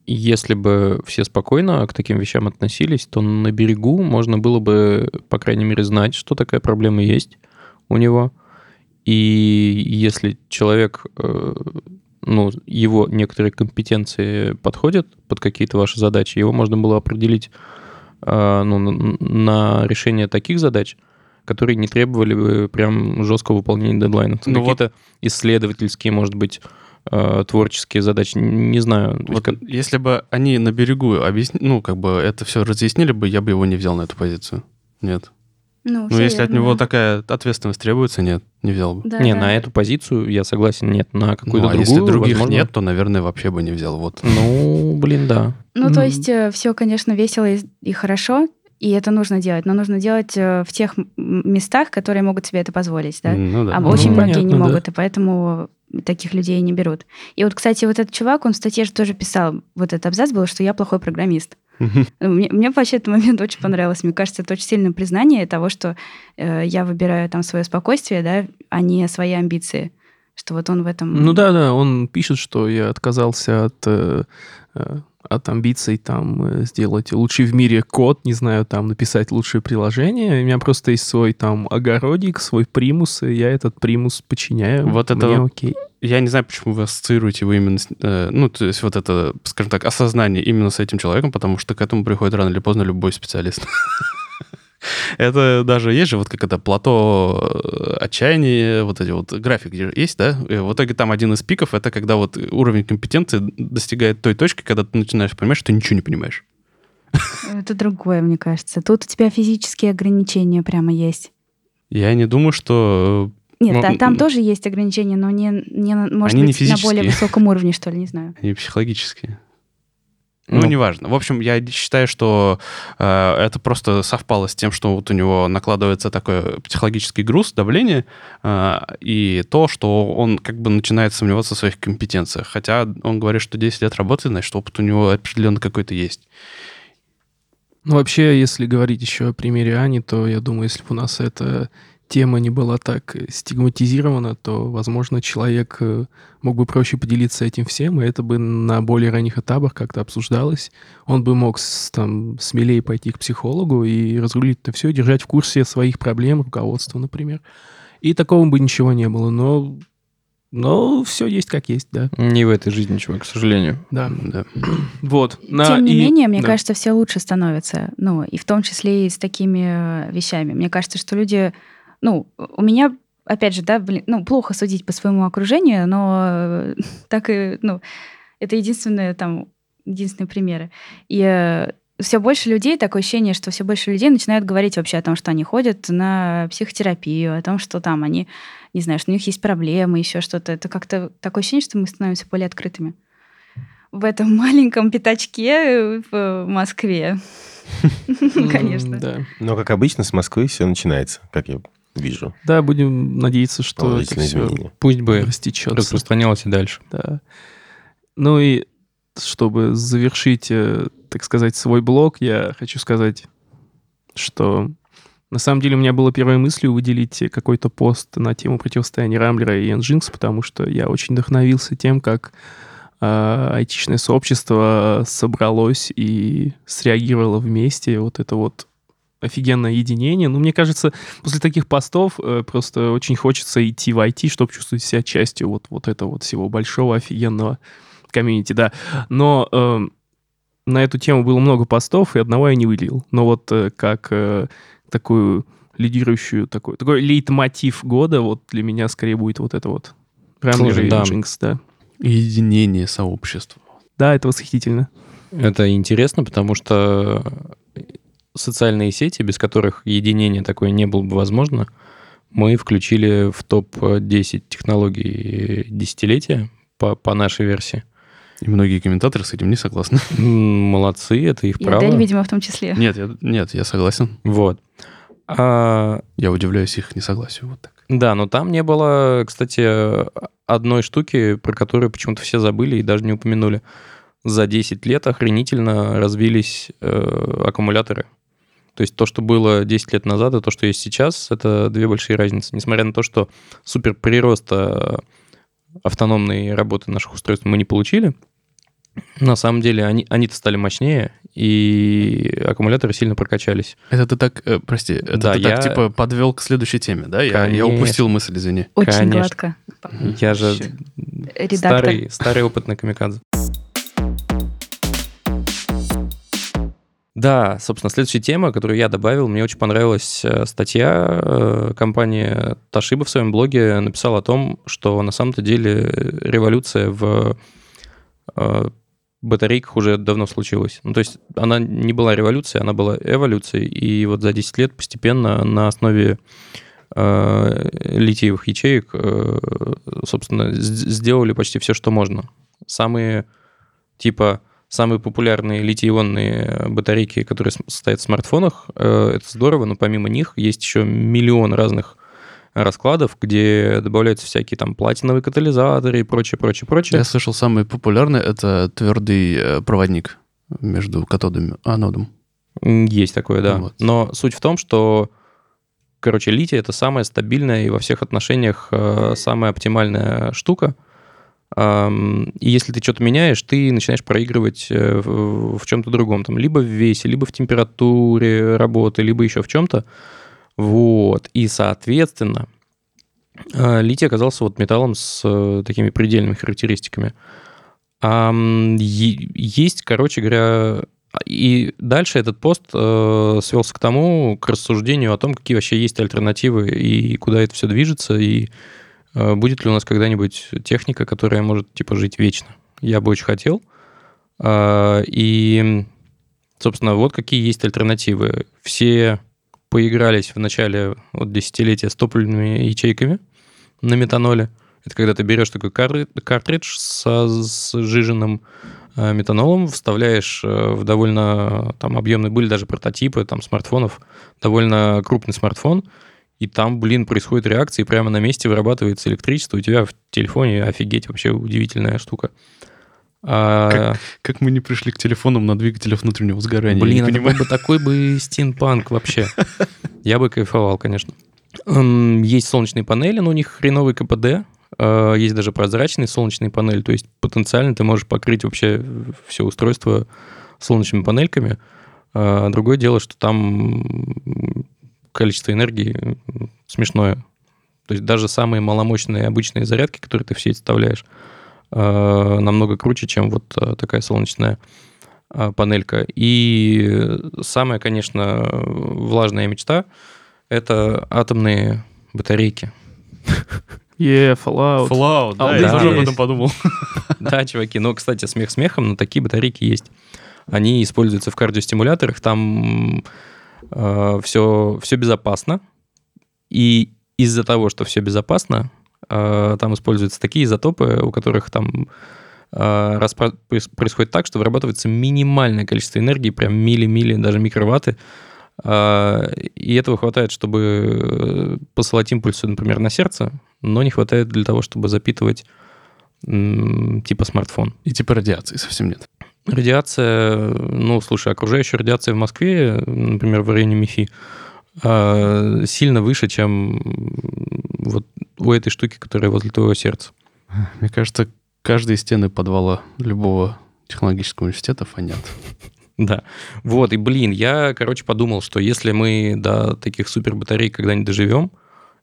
если бы все спокойно к таким вещам относились, то на берегу можно было бы, по крайней мере, знать, что такая проблема есть у него. И если человек, э, ну, его некоторые компетенции подходят под какие-то ваши задачи, его можно было определить э, ну, на- решение таких задач, которые не требовали бы прям жесткого выполнения дедлайнов. Ну вот- Какие-то исследовательские, может быть, э, творческие задачи, не знаю. Есть Вот как- если бы они на берегу объясни... ну, как бы это все разъяснили бы, я бы его не взял на эту позицию. Нет. Ну, всё если от него да. такая ответственность требуется, нет, не взял бы. Да, не, да. на эту позицию я согласен, нет, на какую-то Ну, а другую. если других возможно. нет, то, наверное, вообще бы не взял. Вот. Ну, блин, да. Ну, то есть все, конечно, весело и, хорошо, и это нужно делать, но нужно делать э, в тех местах, которые могут себе это позволить, да? Ну да. А Ну, очень многие не понятно, да. могут, и поэтому таких людей не берут. И вот, кстати, вот этот чувак, он в статье же тоже писал, вот этот абзац был, что я плохой программист. Мгм. Мне, мне вообще этот момент очень понравился. Мне кажется, это очень сильное признание того, что э, я выбираю там свое спокойствие, да, а не свои амбиции. Что вот он в этом... Ну да, да, он пишет, что я отказался от, э, э, от амбиций там э, сделать лучший в мире код, не знаю, там написать лучшее приложение. У меня просто есть свой там огородик, свой примус, и я этот примус подчиняю. Вот это Мне вот окей. Я не знаю, почему вы ассоциируете его именно... э, ну, то есть вот это, скажем так, осознание именно с этим человеком, потому что к этому приходит рано или поздно любой специалист. Это даже есть же вот как это плато э, отчаяния, вот эти вот графики же есть, да? И в итоге там один из пиков это когда вот уровень компетенции достигает той точки, когда ты начинаешь понимать, что ты ничего не понимаешь. Это другое, мне кажется. Тут у тебя физические ограничения прямо есть. Я не думаю, что... Нет, Ну, та- там тоже есть ограничения, но не, не может Они не быть, на более высоком уровне, что ли, не знаю. э, И психологические. Ну, Ну. неважно. В общем, я считаю, что э, это просто совпало с тем, что вот у него накладывается такой психологический груз, давление, э, и то, что он как бы начинает сомневаться в своих компетенциях. Хотя он говорит, что 10 лет работы, значит, опыт у него определенно какой-то есть. Ну, вообще, если говорить еще о примере Ани, то я думаю, если бы у нас эта тема не была так стигматизирована, то, возможно, человек э, мог бы проще поделиться этим всем, и это бы на более ранних этапах как-то обсуждалось. Он бы мог там смелее пойти к психологу и разрулить это все, держать в курсе своих проблем, руководства, например. И такого бы ничего не было, но, но все есть как есть, да. Не в этой жизни, чувак, к сожалению. Да. Да. Вот. На- Тем не и- менее, мне да. кажется, все лучше становится. Ну, и в том числе и с такими э, вещами. Мне кажется, что люди... Ну, у меня, опять же, да, блин, ну, плохо судить по своему окружению, но э, так и, ну, это единственные там, единственные примеры. И все больше людей, такое ощущение, что все больше людей начинают говорить вообще о том, что они ходят на психотерапию, о том, что там они, не знаю, что у них есть проблемы, еще что-то. Это как-то такое ощущение, что мы становимся более открытыми в этом маленьком пятачке в Москве. Конечно. Да. Но, как обычно, с Москвы все начинается, как я вижу. Да, будем надеяться, что это все изменения. Пусть бы растечется. распространялось и дальше. Да. Ну и чтобы завершить, э, так сказать, свой блог, я хочу сказать, что на самом деле у меня было первой мыслью выделить какой-то пост на тему противостояния Рамблера и Nginx, потому что я очень вдохновился тем, как э, айтишное сообщество собралось и среагировало вместе. Вот это вот офигенное единение. Ну, мне кажется, после таких постов э, просто очень хочется идти в IT, чтобы чувствовать себя частью вот, вот этого вот всего большого офигенного комьюнити, да. Но э, на эту тему было много постов, и одного я не вылил. Но вот э, как э, такую лидирующую, такой, такой лейтмотив года, вот для меня скорее будет вот это вот Слушай, да. Да. Единение сообщества. Да, это восхитительно. Это интересно, потому что социальные сети, без которых единение такое не было бы возможно, мы включили в топ-10 технологий десятилетия по, по нашей версии. И многие комментаторы с этим не согласны. Молодцы, это их И право. Адель, видимо, в том числе. Нет, я, нет, я согласен. Вот. А, Я удивляюсь их несогласию. Вот так. да, но там не было, кстати, одной штуки, про которую почему-то все забыли и даже не упомянули. За 10 лет охренительно развились э, аккумуляторы. То есть то, что было 10 лет назад, и то, что есть сейчас, это две большие разницы. Несмотря на то, что супер прироста автономной работы наших устройств мы не получили, на самом деле они, они-то стали мощнее, и аккумуляторы сильно прокачались. Это ты так, э, прости, это Да, ты я- так типа подвел к следующей теме, да? Я, я упустил мысль, извини. Очень Конечно. гладко. Я же Редактор. старый, старый опытный камикадзе. Да, собственно, следующая тема, которую я добавил, мне очень понравилась э, статья. э, Компания Toshiba в своем блоге написала о том, что на самом-то деле революция в э, батарейках уже давно случилась. Ну, то есть она не была революцией, она была эволюцией, и вот за 10 лет постепенно на основе литиевых ячеек, собственно, сделали почти все, что можно. Самые, типа, самые популярные литий-ионные батарейки, которые стоят в смартфонах, э, это здорово, но помимо них есть еще миллион разных раскладов, где добавляются всякие там платиновые катализаторы и прочее, прочее, прочее. Я слышал, самый популярный это твердый э, проводник между катодом и анодом. Есть такое, да. Вот. Но суть в том, что, короче, литий это самая стабильная и во всех отношениях э, самая оптимальная штука. И если ты что-то меняешь, ты начинаешь проигрывать э, в, чем-то другом, там, либо в весе, либо в температуре работы, либо еще в чем-то. Вот. И, соответственно, э, литий оказался вот металлом с э, такими предельными характеристиками. Есть, короче говоря, и дальше этот пост свелся к тому, к рассуждению о том, какие вообще есть альтернативы и куда это все движется, и будет ли у нас когда-нибудь техника, которая может типа жить вечно. Я бы очень хотел. А, и, собственно, вот какие есть альтернативы. Все поигрались в начале вот, десятилетия с топливными ячейками на метаноле. Это когда ты берешь такой кар- картридж со сжиженным э, метанолом, вставляешь э, в довольно там объемные, были даже прототипы там смартфонов, довольно крупный смартфон, и там, блин, происходит реакция, и прямо на месте вырабатывается электричество, у тебя в телефоне офигеть, вообще удивительная штука. А, Как мы не пришли к телефонам на двигателях внутреннего сгорания? Блин, я не это понимаю. бы такой бы стимпанк вообще. Я бы кайфовал, конечно. Есть солнечные панели, но у них хреновый КПД. Э, Есть даже прозрачные солнечные панели, то есть потенциально ты можешь покрыть вообще все устройство солнечными панельками. А Другое дело, что там количество энергии смешное. То есть даже самые маломощные обычные зарядки, которые ты в сеть вставляешь, э, намного круче, чем вот э, такая солнечная а, панелька. И самая, конечно, влажная мечта — это атомные батарейки. Е, Fallout. Fallout, да, А, я тоже об этом подумал. Да, чуваки, но, кстати, смех смехом, но такие батарейки есть. Они используются в кардиостимуляторах, там все, все безопасно. И из-за того, что все безопасно, э, там используются такие изотопы, у которых там э, происходит так, что вырабатывается минимальное количество энергии, прям мили-мили, даже микроватты. Э, И этого хватает, чтобы посылать импульсы, например, на сердце, но не хватает для того, чтобы запитывать типа смартфон. И типа радиации совсем нет. Радиация, ну, слушай, окружающая радиация в Москве, например, в районе МИФИ, а, сильно выше, чем вот у этой штуки, которая возле твоего сердца. Мне кажется, каждые стены подвала любого технологического университета фонят. Да. Вот, и, блин, я, короче, подумал, что если мы до таких супер батарей когда-нибудь доживем,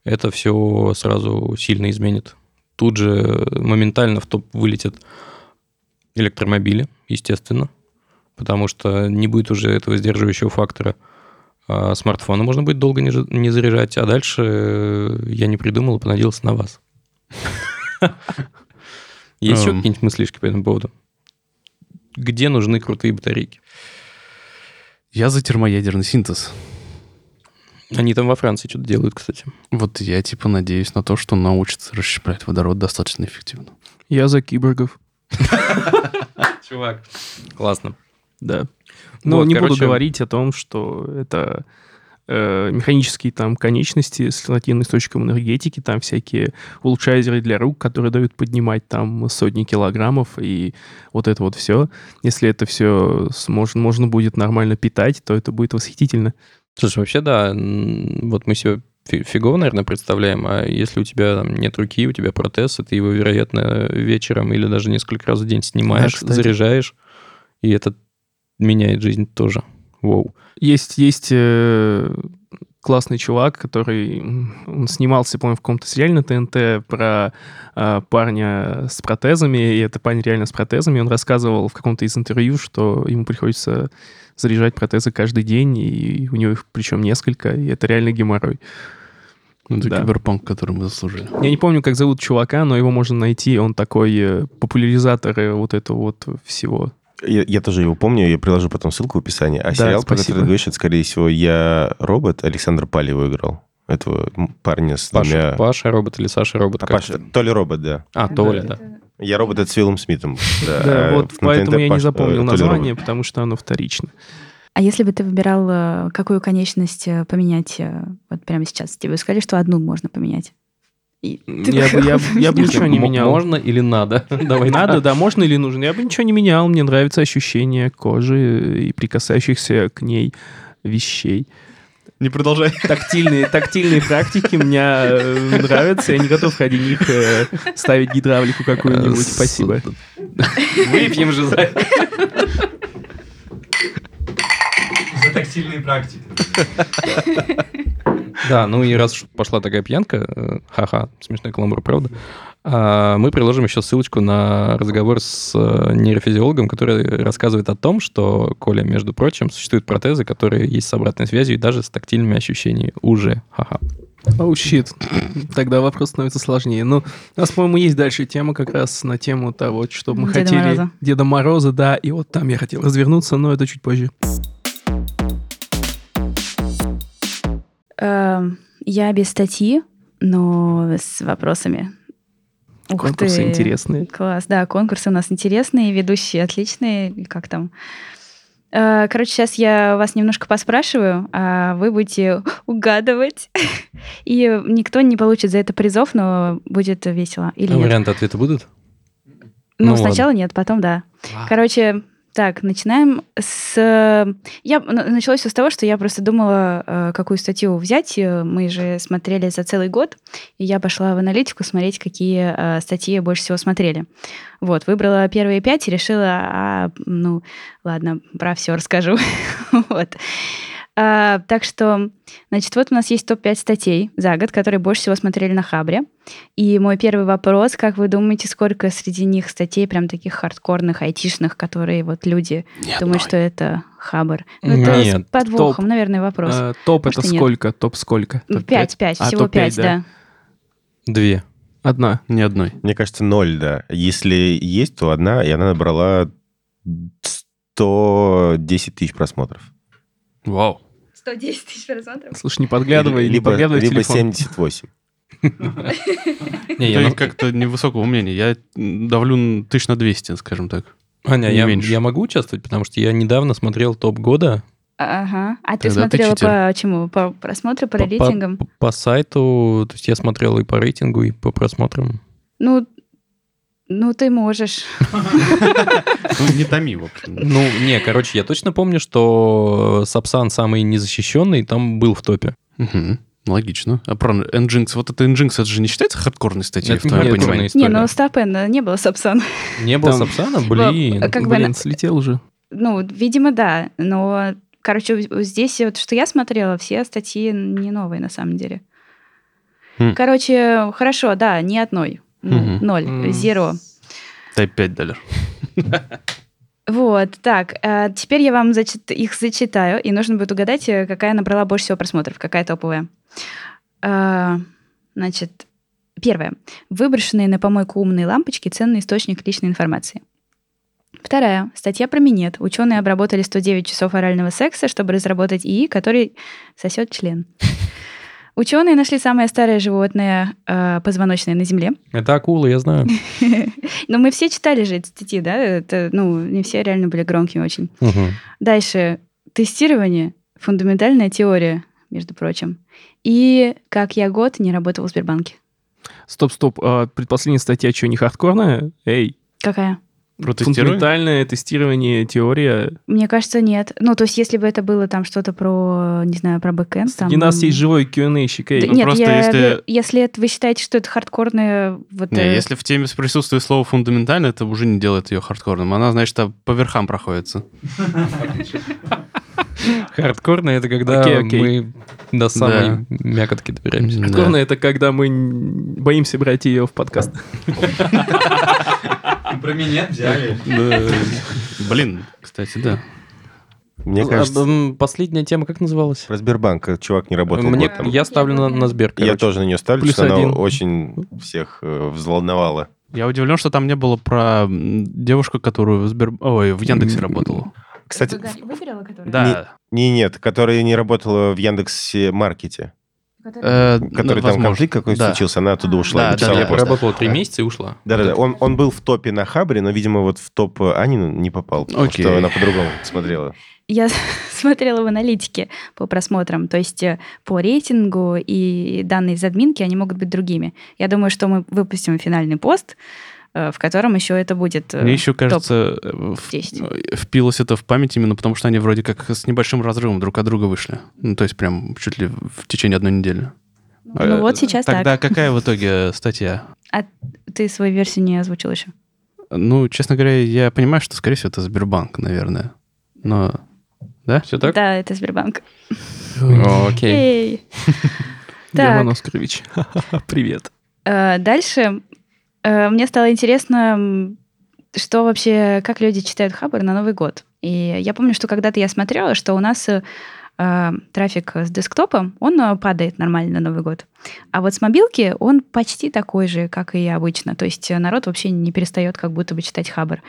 это все сразу сильно изменит. Тут же моментально в топ вылетят электромобили, естественно, потому что не будет уже этого сдерживающего фактора. А смартфоны можно будет долго не, не заряжать, а дальше э, я не придумал и понадеялся на вас. Есть еще Эм. какие-нибудь мыслишки по этому поводу? Где нужны крутые батарейки? Я за термоядерный синтез. Они там во Франции что-то делают, кстати. Вот я типа надеюсь на то, что научится расщеплять водород достаточно эффективно. Я за киборгов. Чувак. Классно. Да. Но Вот, не буду говорить о том, что это э, механические там конечности с альтернативным источником энергетики, там всякие улучшайзеры для рук, которые дают поднимать там сотни килограммов и вот это вот все. Если это все можно, можно будет нормально питать, то это будет восхитительно. Слушай, вообще, да, вот мы себе фи- фигово, наверное, представляем, а если у тебя там, нет руки, у тебя протез, и ты его, вероятно, вечером или даже несколько раз в день снимаешь, кстати. заряжаешь, и это меняет жизнь тоже. Воу. Есть, есть э, классный чувак, который он снимался, по-моему, в каком-то сериале на ТНТ про э, парня с протезами, и это парень реально с протезами. Он рассказывал в каком-то из интервью, что ему приходится заряжать протезы каждый день, и у него их причем несколько, и это реально геморрой. Это Да. киберпанк, который мы заслужили. Я не помню, как зовут чувака, но его можно найти. Он такой э, популяризатор э, вот этого вот всего. Я, я тоже его помню, я приложу потом ссылку в описании. А Да, сериал, про спасибо. который ты говоришь, это, скорее всего, «Я робот». Александр Паль его играл. Этого парня с Паша, двумя... Паша робот или Саша робот? А, Паша, это? Толя робот, да. А, Толя, да. «Я робот» — это с Уиллом Смитом. Да, а вот поэтому я не э, запомнил Толя название, потому что оно вторично. А если бы ты выбирал, э, какую конечность э, поменять э, вот прямо сейчас? Тебе бы сказали, что одну можно поменять. И ты Я бы, я, я бы ничего не менял. Можно или надо? Давай Надо, да, можно или нужно. Я бы ничего не менял. Мне нравится ощущение кожи и прикасающихся к ней вещей. Не продолжай. Тактильные, тактильные практики мне нравятся. Я не готов ради них ставить гидравлику какую-нибудь. Спасибо. Выпьем же за это. За тактильные практики. Да, ну и раз пошла такая пьянка, э, ха-ха, смешной каламбур, правда, а, мы приложим еще ссылочку на разговор с э, нейрофизиологом, который рассказывает о том, что, Коля, между прочим, существуют протезы, которые есть с обратной связью и даже с тактильными ощущениями уже. Ха-ха. Оу, щит. Тогда вопрос становится сложнее. Ну, у нас, по-моему, есть дальше тема как раз на тему того, что мы Деда хотели... Мороза. Деда Мороза, да. И вот там я хотел развернуться, но это чуть позже. Я без статьи, но с вопросами. Конкурсы интересные. Класс, да, конкурсы у нас интересные, ведущие отличные, как там. Э, Короче, сейчас я вас немножко поспрашиваю, а вы будете угадывать. И никто не получит за это призов, но будет весело. Или А нет? варианты ответа будут? Ну, Ну, сначала нет, потом да. Короче, так, начинаем с... Я... Началось все с того, что я просто думала, э, какую статью взять. Э, Мы же смотрели за целый год, и я пошла в аналитику смотреть, какие э, статьи больше всего смотрели. Вот, выбрала первые пять и решила, а, ну, ладно, про все расскажу. Вот. А, так что, значит, вот у нас есть топ-5 статей за год, которые больше всего смотрели на Хабре. И мой первый вопрос, как вы думаете, сколько среди них статей прям таких хардкорных, айтишных, которые вот люди думают, что это Хабр? Ну, это Нет, с подвохом, топ. наверное, вопрос. А, топ Может, это нет. сколько? Топ сколько? Топ Пять, пять, А, всего топ-пять, пять, да? да. Две. Одна. Ни одной. Мне кажется, ноль, да. Если есть, то одна, и она набрала 110 тысяч просмотров. Вау. 110 тысяч просмотров. Слушай, не подглядывай, не либо, подглядывай в либо телефон. 78. Не, я как-то невысокого мнения. Я давлю тысяч на 200, скажем так. Аня, не я, могу участвовать, потому что я недавно смотрел топ года Ага. А ты смотрела по чему? По просмотру, по, рейтингам? по сайту, то есть я смотрел и по рейтингу, и по просмотрам. Ну, ну, ты можешь. Ну, не томи, в общем. Ну, не, короче, я точно помню, что Сапсан самый незащищенный там был в топе. Логично. А про Nginx, вот это Nginx, это же не считается хардкорной статьей, Это в не твоем понимании? Не, ну Стапен не было Сапсан. Не было Сапсана? Блин. Как бы Блин, слетел уже. Ну, видимо, да. Но, короче, здесь вот что я смотрела, все статьи не новые на самом деле. Хм. Короче, хорошо, да, ни одной. Ну. Ноль, зеро. Дай 5 долларов. Вот, так, э, теперь я вам зачит- их зачитаю, и нужно будет угадать, э, какая набрала больше всего просмотров, какая топовая. Э, Значит, первое. Выброшенные на помойку умные лампочки – ценный источник личной информации. Вторая. Статья про минет. Ученые обработали 109 часов орального секса, чтобы разработать ИИ, который сосет член. Ученые нашли самое старое животное э, позвоночное на Земле. Это акула, я знаю. Но мы все читали же эти статьи, да? Это, ну, не все реально были громкими очень. Мгм. Дальше. Тестирование. Фундаментальная теория, между прочим. И как я год не работал в Сбербанке. Стоп, стоп. а предпоследняя статья что, не хардкорная? Эй, Какая? Про тестирование? Фундаментальное тестирование, теория. Мне кажется, нет. Ну, то есть, если бы это было там что-то про, не знаю, про backend, там... Среди нас есть живой QA-щик. эй. Да Ну, нет, просто я- если- если это вы считаете, что это хардкорное... Вот, Не, э, если в теме присутствует слово фундаментально, это уже не делает ее хардкорным. Она, значит, по верхам проходится. Хардкорно это когда Окей, окей. мы до самой мякотки добираемся. Да. Хардкорное это когда мы боимся брать ее в подкаст. Про меня взяли. Блин, кстати, да. Мне А, кажется, Последняя тема как называлась? про Сбербанк э, чувак не работал Мне, год там. я ставлю на, на Сбер, Я короче. тоже на нее ставлю, Плюс что один. она очень всех э, взволновала. Я удивлен, что там не было про девушку, которую в Сбер... Ой, в Яндексе работала. Кстати, Выиграла, которая? Да. не нет, которая не работала в Яндексе Маркете. Э, Который ну, там возможно. конфликт какой-то Да. случился, она оттуда А. ушла. Да, да, я пост. поработала три месяца и ушла. Да-да-да, он, он был в топе на Хабре, но, видимо, вот в топ Ани не попал, потому Окей. что она по-другому смотрела. Я смотрела в аналитике по просмотрам, то есть э, по рейтингу и данные из админки, они могут быть другими. Я думаю, что мы выпустим финальный пост, в котором еще это будет э, Мне еще кажется, э, в- 10. э, впилось это в память именно потому, что они вроде как с небольшим разрывом друг от друга вышли. Ну, то есть прям чуть ли в течение одной недели. Ну Э, вот сейчас Тогда так. какая в итоге статья? Ты свою версию не озвучил еще. Ну, честно говоря, я понимаю, что, скорее всего, это Сбербанк, наверное. Но... Да? Все так? Да, это Сбербанк. Окей. Так, Оскарович. Привет. э, дальше э, мне стало интересно, что вообще, как люди читают Хабр на Новый год. И я помню, что когда-то я смотрела, что у нас э, э, трафик с десктопа, он э, падает нормально на Новый год. А вот с мобилки он почти такой же, как и обычно. То есть э, народ вообще не перестает как будто бы читать Хабр.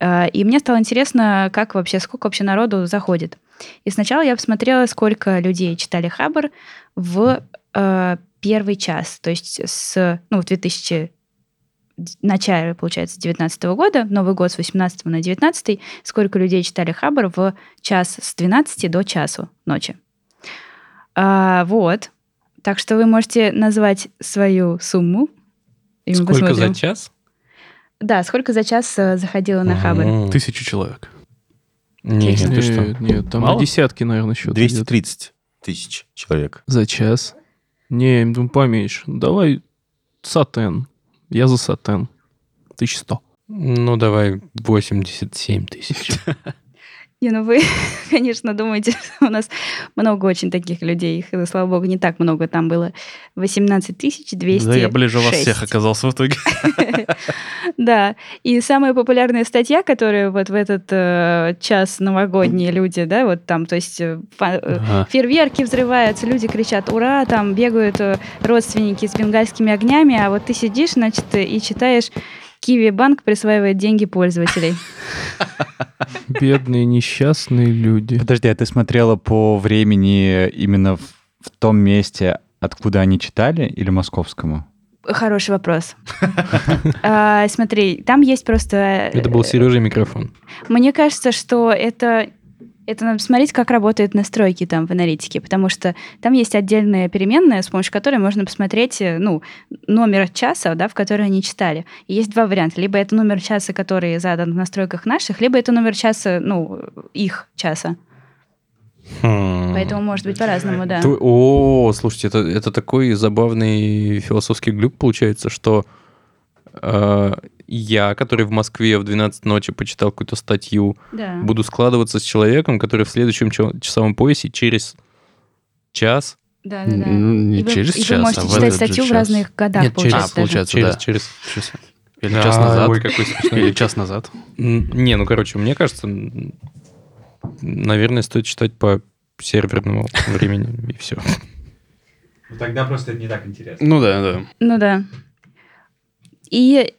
Э, И мне стало интересно, как вообще, сколько вообще народу заходит. И сначала я посмотрела, сколько людей читали Хабр в э, первый час, то есть с, ну, в 2000 начале, получается, 19 года, Новый год с 18 на 19, сколько людей читали Хабр в час с 12 до часу ночи. А, вот. Так что вы можете назвать свою сумму. и Сколько посмотрим. за час? Да, сколько за час э, заходило на Хабр. М. Тысячу человек. Нет, ты что? Нет, нет, там Мало? на десятки, наверное, счет. идет. 230 тысяч человек. За час. Не, ну поменьше. Давай сатен. Я за сатен. 1100. Ну, давай 87 тысяч. Не, ну вы, конечно, думаете, у нас много очень таких людей. Их, слава богу, не так много. Там было 18 200 Да, я ближе вас всех оказался в итоге. Да, и самая популярная статья, которую вот в этот э, час новогодние люди, да, вот там, то есть э, э, фейерверки взрываются, люди кричат «Ура!», там бегают родственники с бенгальскими огнями, а вот ты сидишь, значит, и читаешь Киви Банк присваивает деньги пользователей. Бедные, несчастные люди. Подожди, а ты смотрела по времени именно в, в том месте, откуда они читали, или московскому? Хороший вопрос. А, Смотри, там есть просто... э, Это был Сережа микрофон. Мне кажется, что это это надо смотреть, как работают настройки там в аналитике, потому что там есть отдельная переменная, с помощью которой можно посмотреть, э, ну, номер часа, да, в который они читали. И есть два варианта. Либо это номер часа, который задан в настройках наших, либо это номер часа, ну, их часа. Хм. Поэтому может быть по-разному, да. Ту- О, слушайте, это, это такой забавный философский глюк получается, что э, я, который в Москве в 12 ночи почитал какую-то статью, Да. буду складываться с человеком, который в следующем ча- часовом поясе через час... Да, да, да. Ну, не И вы, через и вы час, можете а в читать статью в час. разных годах, Нет, через- получается. А, даже. получается, через, да. через... Часа. Или час А, назад. Ой, какой смешной. Или час назад. Не, ну, короче, мне кажется, наверное, стоит читать по серверному времени, и все. Ну, Тогда просто это не так интересно. Ну да, да. Ну да. И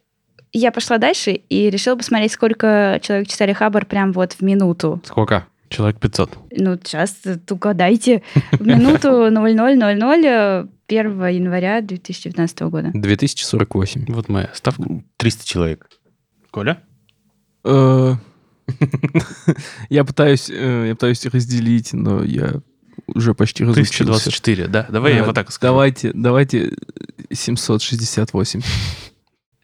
я пошла дальше и решила посмотреть, сколько человек читали Хабар прям вот в минуту. Сколько? Человек 500. Ну, сейчас угадайте. В минуту 0000 1 января 2019 года. 2048. Вот моя ставка. 300 человек. Коля? Э, Я пытаюсь, э, я пытаюсь разделить, но я уже почти разучился. 1024, да? Давай я Э, вот так скажу. Давайте, давайте 768.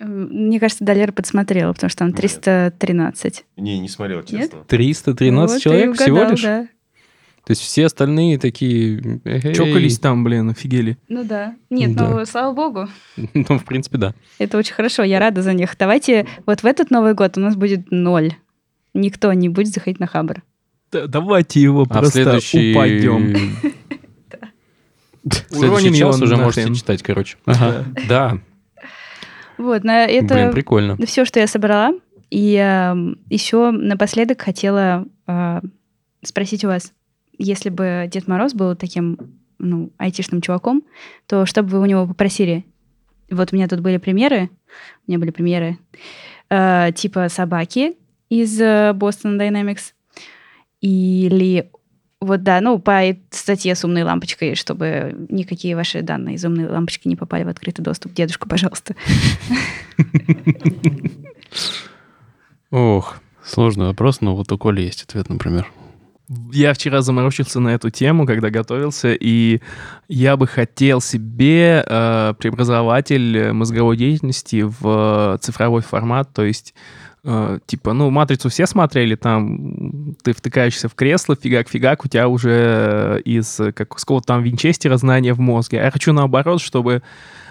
Мне кажется, Далер подсмотрела, потому что там Нет. 313. Не, не смотрел, честно. 313 Вот человек всего угадал, лишь? да. То есть все остальные такие... «Эй». Чокались там, блин, офигели. Ну да. Нет, Да. ну, слава богу. Ну, в принципе, да. Это очень хорошо, я рада за них. Давайте вот в этот Новый год у нас будет ноль. Никто не будет заходить на Хабр. Да- давайте его А просто следующий... упадем. В следующий час уже можете читать, короче. Да, Вот, на это блин, прикольно. все, что я собрала. И еще напоследок хотела э, спросить у вас, если бы Дед Мороз был таким, ну, айтишным чуваком, то что бы вы у него попросили? Вот у меня тут были примеры, у меня были примеры, э, типа собаки из э, Boston Dynamics, или вот да, ну, по статье с умной лампочкой, чтобы никакие ваши данные из умной лампочки не попали в открытый доступ. Дедушка, пожалуйста. Ох, Сложный вопрос, но вот у Коли есть ответ, например. Я вчера заморочился на эту тему, когда готовился, и я бы хотел себе э, преобразователь мозговой деятельности в цифровой формат, то есть э, типа, ну, «Матрицу» все смотрели, там ты втыкаешься в кресло, фигак-фигак, у тебя уже из как, какого-то там винчестера знания в мозге. А я хочу наоборот, чтобы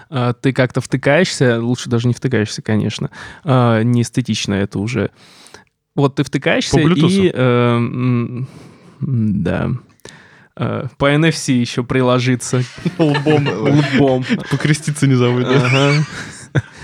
э, ты как-то втыкаешься, лучше даже не втыкаешься, конечно, э, не эстетично это уже. Вот ты втыкаешься и... э, да. Э, по NFC еще приложиться. Лбом. Лбом. Покреститься не забудь, Ага.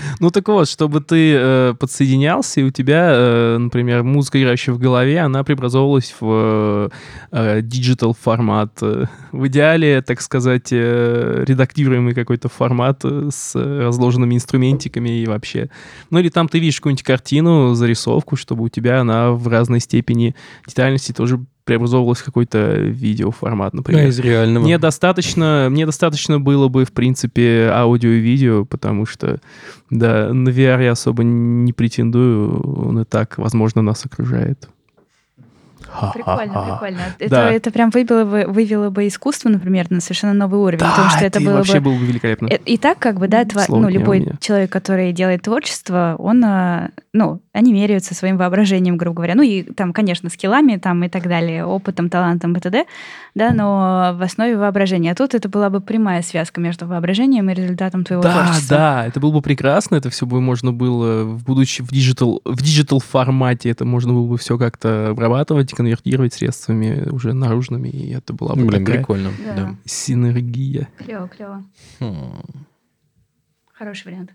Ну так вот, чтобы ты э, подсоединялся, и у тебя, э, например, музыка, играющая в голове, она преобразовывалась в э, digital формат. Э, В идеале, так сказать, э, редактируемый какой-то формат э, с разложенными инструментиками и вообще. Ну или там ты видишь какую-нибудь картину, зарисовку, чтобы у тебя она в разной степени детальности тоже преобразовывалась в какой-то видеоформат, например. из реального. Мне достаточно, мне достаточно было бы, в принципе, аудио и видео, потому что, да, на VR я особо не претендую, он и так, возможно, нас окружает. Прикольно, прикольно. Это, Да. это прям вывело бы, вывело бы искусство, например, на совершенно новый уровень. потому что это и было вообще бы... было бы великолепно. Э, И так, как бы, да, тва- ну, любой человек, который делает творчество, он, а, ну, они меряются своим воображением, грубо говоря. Ну, и там, конечно, скиллами там и так далее, опытом, талантом и т.д., да, но в основе воображения. А тут это была бы прямая связка между воображением и результатом твоего Да, творчества. да, это было бы прекрасно, это все бы можно было в будущем в digital в digital формате это можно было бы все как-то обрабатывать, конвертировать средствами уже наружными, и это была бы Блин, такая прикольно. Да. Да. синергия. Клево, клево. Хм. Хороший вариант.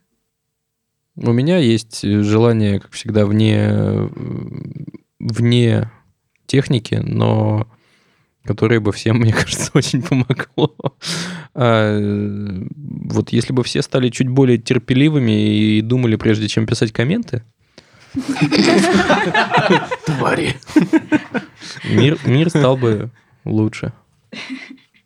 У меня есть желание, как всегда, вне, э, вне техники, но которое бы всем, мне кажется, очень помогло. А, э, вот если бы все стали чуть более терпеливыми и думали, прежде чем писать комменты, Твари. мир, мир стал бы лучше.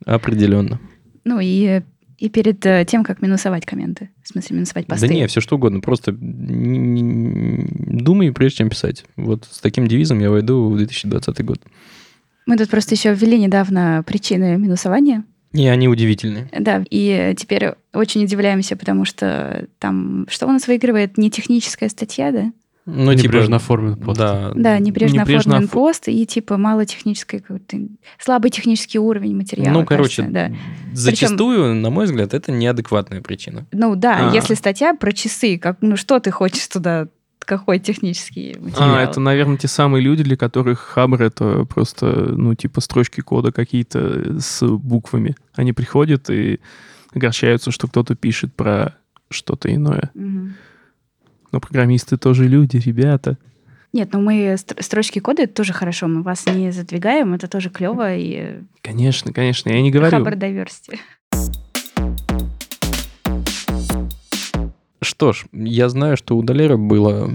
Определенно. Ну, и, и перед э, тем, как минусовать комменты. В смысле, минусовать посты. Да не, все что угодно. Просто думай, прежде чем писать. Вот с таким девизом я войду в 2020 год. Мы тут просто еще ввели недавно причины минусования. И они удивительные. Да, и теперь очень удивляемся, потому что там что у нас выигрывает? Не техническая статья, да? Ну, Небрежно оформлен пост. Да. Да, небрежно, Небрежно оформлен оф- пост и типа мало технической слабый технический уровень материала. Ну, короче, кажется, да. зачастую, на мой взгляд, это неадекватная причина. Ну да, А. если статья про часы, как ну что ты хочешь туда, какой технический материал? А, это, наверное, те самые люди, для которых Хабр это просто, ну, типа строчки кода какие-то с буквами. Они приходят и огорчаются, что кто-то пишет про что-то иное. Мгм. Но программисты тоже люди, ребята. Нет, ну мы стр- строчки кода это тоже хорошо, мы вас не задвигаем, это тоже клево и Конечно, конечно, я не говорю. Diversity. Что ж, я знаю, что у Долера было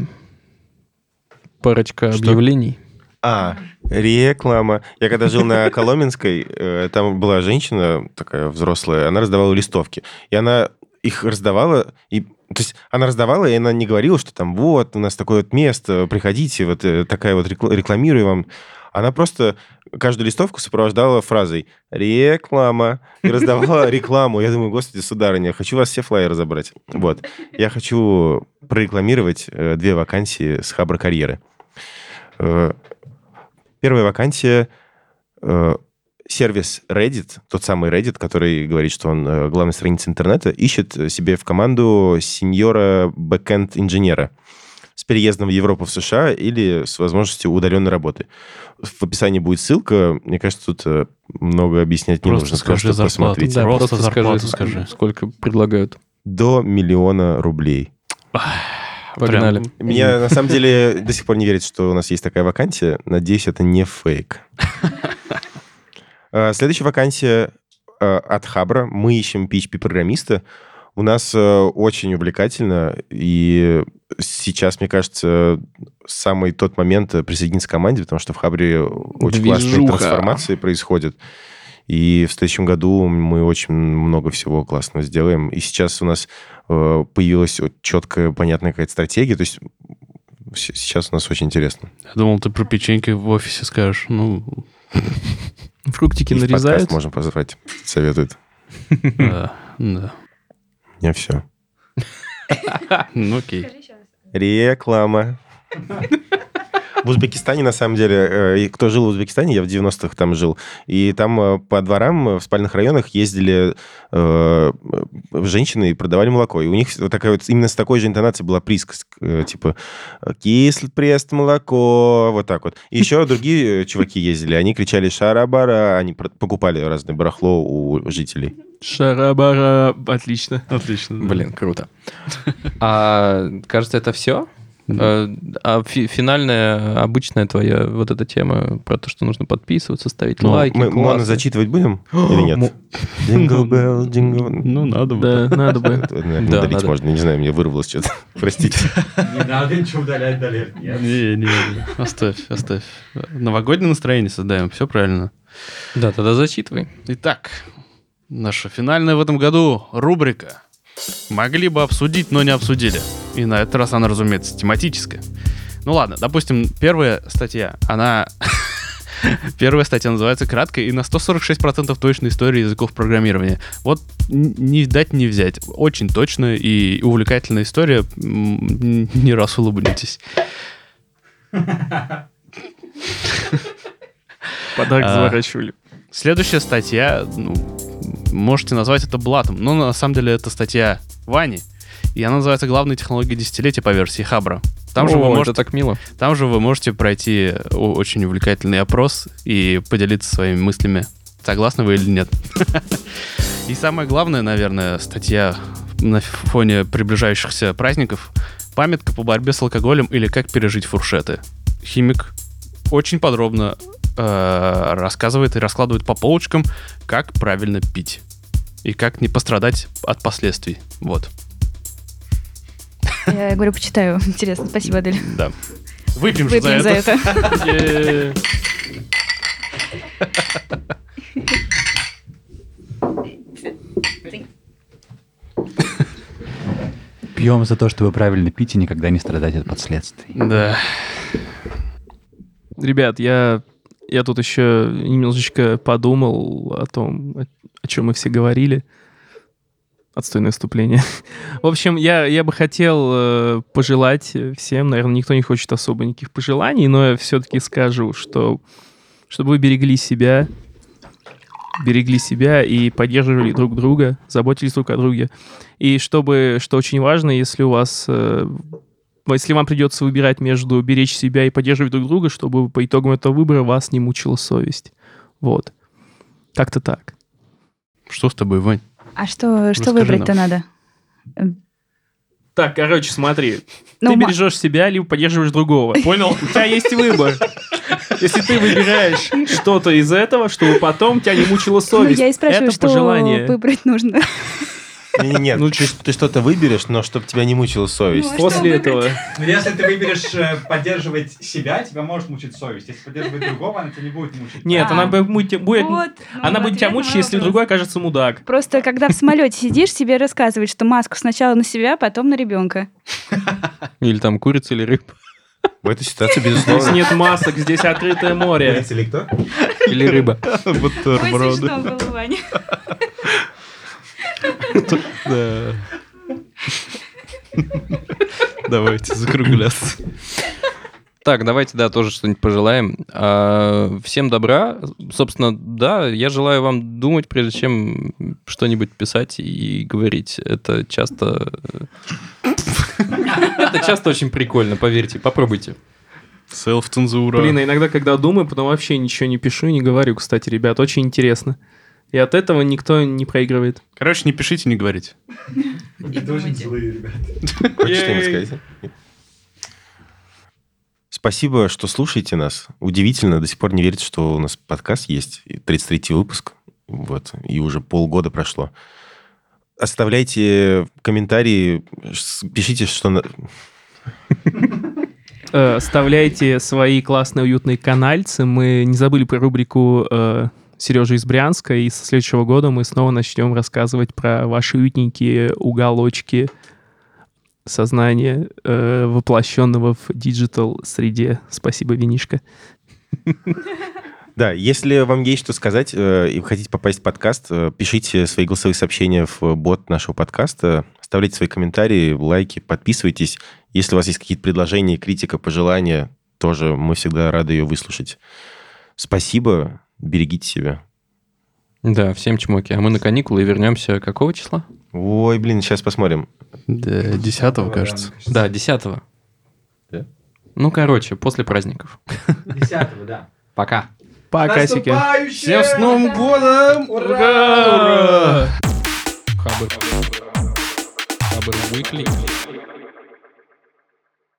парочка Что? объявлений. А, реклама. Я когда жил на Коломенской, э, там была женщина такая взрослая, она раздавала листовки. И она их раздавала, и То есть она раздавала, и она не говорила, что там вот, у нас такое вот место, приходите, вот э, такая вот рекла- рекламирую вам. Она просто каждую листовку сопровождала фразой «реклама» и раздавала рекламу. Я думаю, господи, сударыня, хочу вас все флайеры забрать. Вот. Я хочу прорекламировать э, две вакансии с Хабра карьеры. Э, Первая вакансия сервис Reddit, тот самый Reddit, который говорит, что он э, главная страница интернета, ищет себе в команду сеньора backend инженера с переездом в Европу, в США или с возможностью удаленной работы. В описании будет ссылка. Мне кажется, тут э, много объяснять не Просто нужно. скажи Просто зарплату. посмотрите. Да, Просто просто скажи, зарплату скажи. сколько предлагают. До миллиона рублей. Погнали. Прям- Меня на самом деле до сих пор не верится, что у нас есть такая вакансия. Надеюсь, это не фейк. А, Следующая вакансия а, от Хабра. Мы ищем PHP-программиста. У нас э, очень увлекательно, и сейчас, мне кажется, самый тот момент э, присоединиться к команде, потому что в Хабре очень классные Движуха. трансформации происходят. И в следующем году мы очень много всего классного сделаем. И сейчас у нас э, появилась четкая, понятная какая-то стратегия. То есть сейчас у нас очень интересно. Я думал, ты про печеньки в офисе скажешь. Ну, Фруктики И нарезают. можем позвать, советуют. да, меня все. Ну, окей. Реклама. В Узбекистане, на самом деле, э, кто жил в Узбекистане, я в 90-х там жил, и там э, по дворам э, в спальных районах ездили женщины и продавали молоко. И у них вот такая вот, именно с такой же интонацией была присказка, типа «кислый прест молоко», вот так вот. И еще другие чуваки ездили, они кричали «шарабара», они покупали разное барахло у жителей. Шарабара. Отлично. Отлично. да. Блин, круто. А кажется, это все? Да. А фи- финальная, обычная твоя вот эта тема про то, что нужно подписываться, ставить Ну, лайки, мы классы. моно зачитывать будем или нет? Jingle bell, jingle... Ну, надо бы. Да, надо бы. Удалить можно. Не знаю, мне вырвалось что-то. Простите. Не надо ничего удалять, Далер. Не, не. Оставь, оставь. Новогоднее настроение создаем, все правильно. Да, тогда зачитывай. Итак, наша финальная в этом году рубрика. Могли бы обсудить, но не обсудили. И на этот раз она, разумеется, тематическая. Ну ладно, допустим, первая статья, она... Первая статья называется «Краткая и на 146% точная история языков программирования». Вот не дать не взять. Очень точная и увлекательная история. Не раз улыбнитесь. Подарок А. заворачивали. Следующая статья, ну, можете назвать это блатом, но на самом деле это статья Вани, и она называется «Главные технологии десятилетия» по версии Хабра. Там, же, О, вы это можете, так мило. там же вы можете пройти очень увлекательный опрос и поделиться своими мыслями, согласны вы или нет. И самое главное, наверное, статья на фоне приближающихся праздников «Памятка по борьбе с алкоголем или как пережить фуршеты». Химик очень подробно э, рассказывает и раскладывает по полочкам, как правильно пить и как не пострадать от последствий. Вот, Я говорю, почитаю. Интересно. Спасибо, Адель. да. Выпьем, же Выпьем за это. Пьем за то, чтобы правильно пить и никогда не страдать от последствий. Да. Ребят, я, я тут еще немножечко подумал о том, о, чем мы все говорили. Отстойное вступление. В общем, я, я бы хотел э, пожелать всем, наверное, никто не хочет особо никаких пожеланий, но я все-таки скажу, что чтобы вы берегли себя, берегли себя и поддерживали друг друга, заботились друг о друге. И чтобы, что очень важно, если у вас э, если вам придется выбирать между беречь себя и поддерживать друг друга, чтобы по итогам этого выбора вас не мучила совесть. Вот. Как-то так. Что с тобой, Вань? А что, что выбрать-то надо? Так, короче, смотри. Ну, ты бережешь себя, либо поддерживаешь другого. Понял? У тебя есть выбор. Если ты выбираешь что-то из этого, чтобы потом тебя не мучила Ну, совесть. я и спрашиваю, это что пожелание. выбрать нужно. Не- Нет, Ну, ты, ты что-то выберешь, но чтобы тебя не мучила совесть. Ну, После что этого... Но если ты выберешь э, поддерживать себя, тебя может мучить совесть. Если поддерживать другого, она тебя не будет мучить. Нет, А. она будет, будет- Вот, ну, она будет тебя мучить, если вопрос. другой окажется мудак. Просто когда в самолете сидишь, тебе рассказывают, что маску сначала на себя, потом на ребенка. Или там курица или рыба. В этой ситуации, Здесь безусловно... нет масок, здесь открытое море. или кто? Или рыба. Ой, смешно было, Ваня. Да. Давайте закругляться. Так, давайте, да, тоже что-нибудь пожелаем. А, всем добра. Собственно, да, я желаю вам думать, прежде чем что-нибудь писать и говорить. Это часто... Это часто очень прикольно, поверьте, попробуйте. Селф-цензура. Блин, а иногда, когда думаю, потом вообще ничего не пишу и не говорю, кстати, ребят, очень интересно. И от этого никто не проигрывает. Короче, не пишите, не говорите. Это очень злые ребята. Хочешь что-нибудь сказать? Спасибо, что слушаете нас. Удивительно, до сих пор не верится, что у нас подкаст есть. И 33 выпуск. Вот. И уже полгода прошло. Оставляйте комментарии, пишите, что... на- Э, Вставляйте свои классные уютные канальцы. Мы не забыли про рубрику э, Сережа из Брянска, и со следующего года мы снова начнем рассказывать про ваши уютненькие уголочки сознания, э, воплощенного в digital среде. Спасибо, Винишка. Да, если вам есть что сказать э, и вы хотите попасть в подкаст, э, пишите свои голосовые сообщения в бот нашего подкаста, оставляйте свои комментарии, лайки, подписывайтесь. Если у вас есть какие-то предложения, критика, пожелания, тоже мы всегда рады ее выслушать. Спасибо, берегите себя. Да, всем чмоки. А мы на каникулы и вернемся какого числа? Ой, блин, сейчас посмотрим. Да, десятого, кажется. Да, 10 Да? Ну, короче, после праздников. Десятого, да. Пока. Пока, Сики. Всем с Новым годом! Ура! Хабр. Хабр Weekly.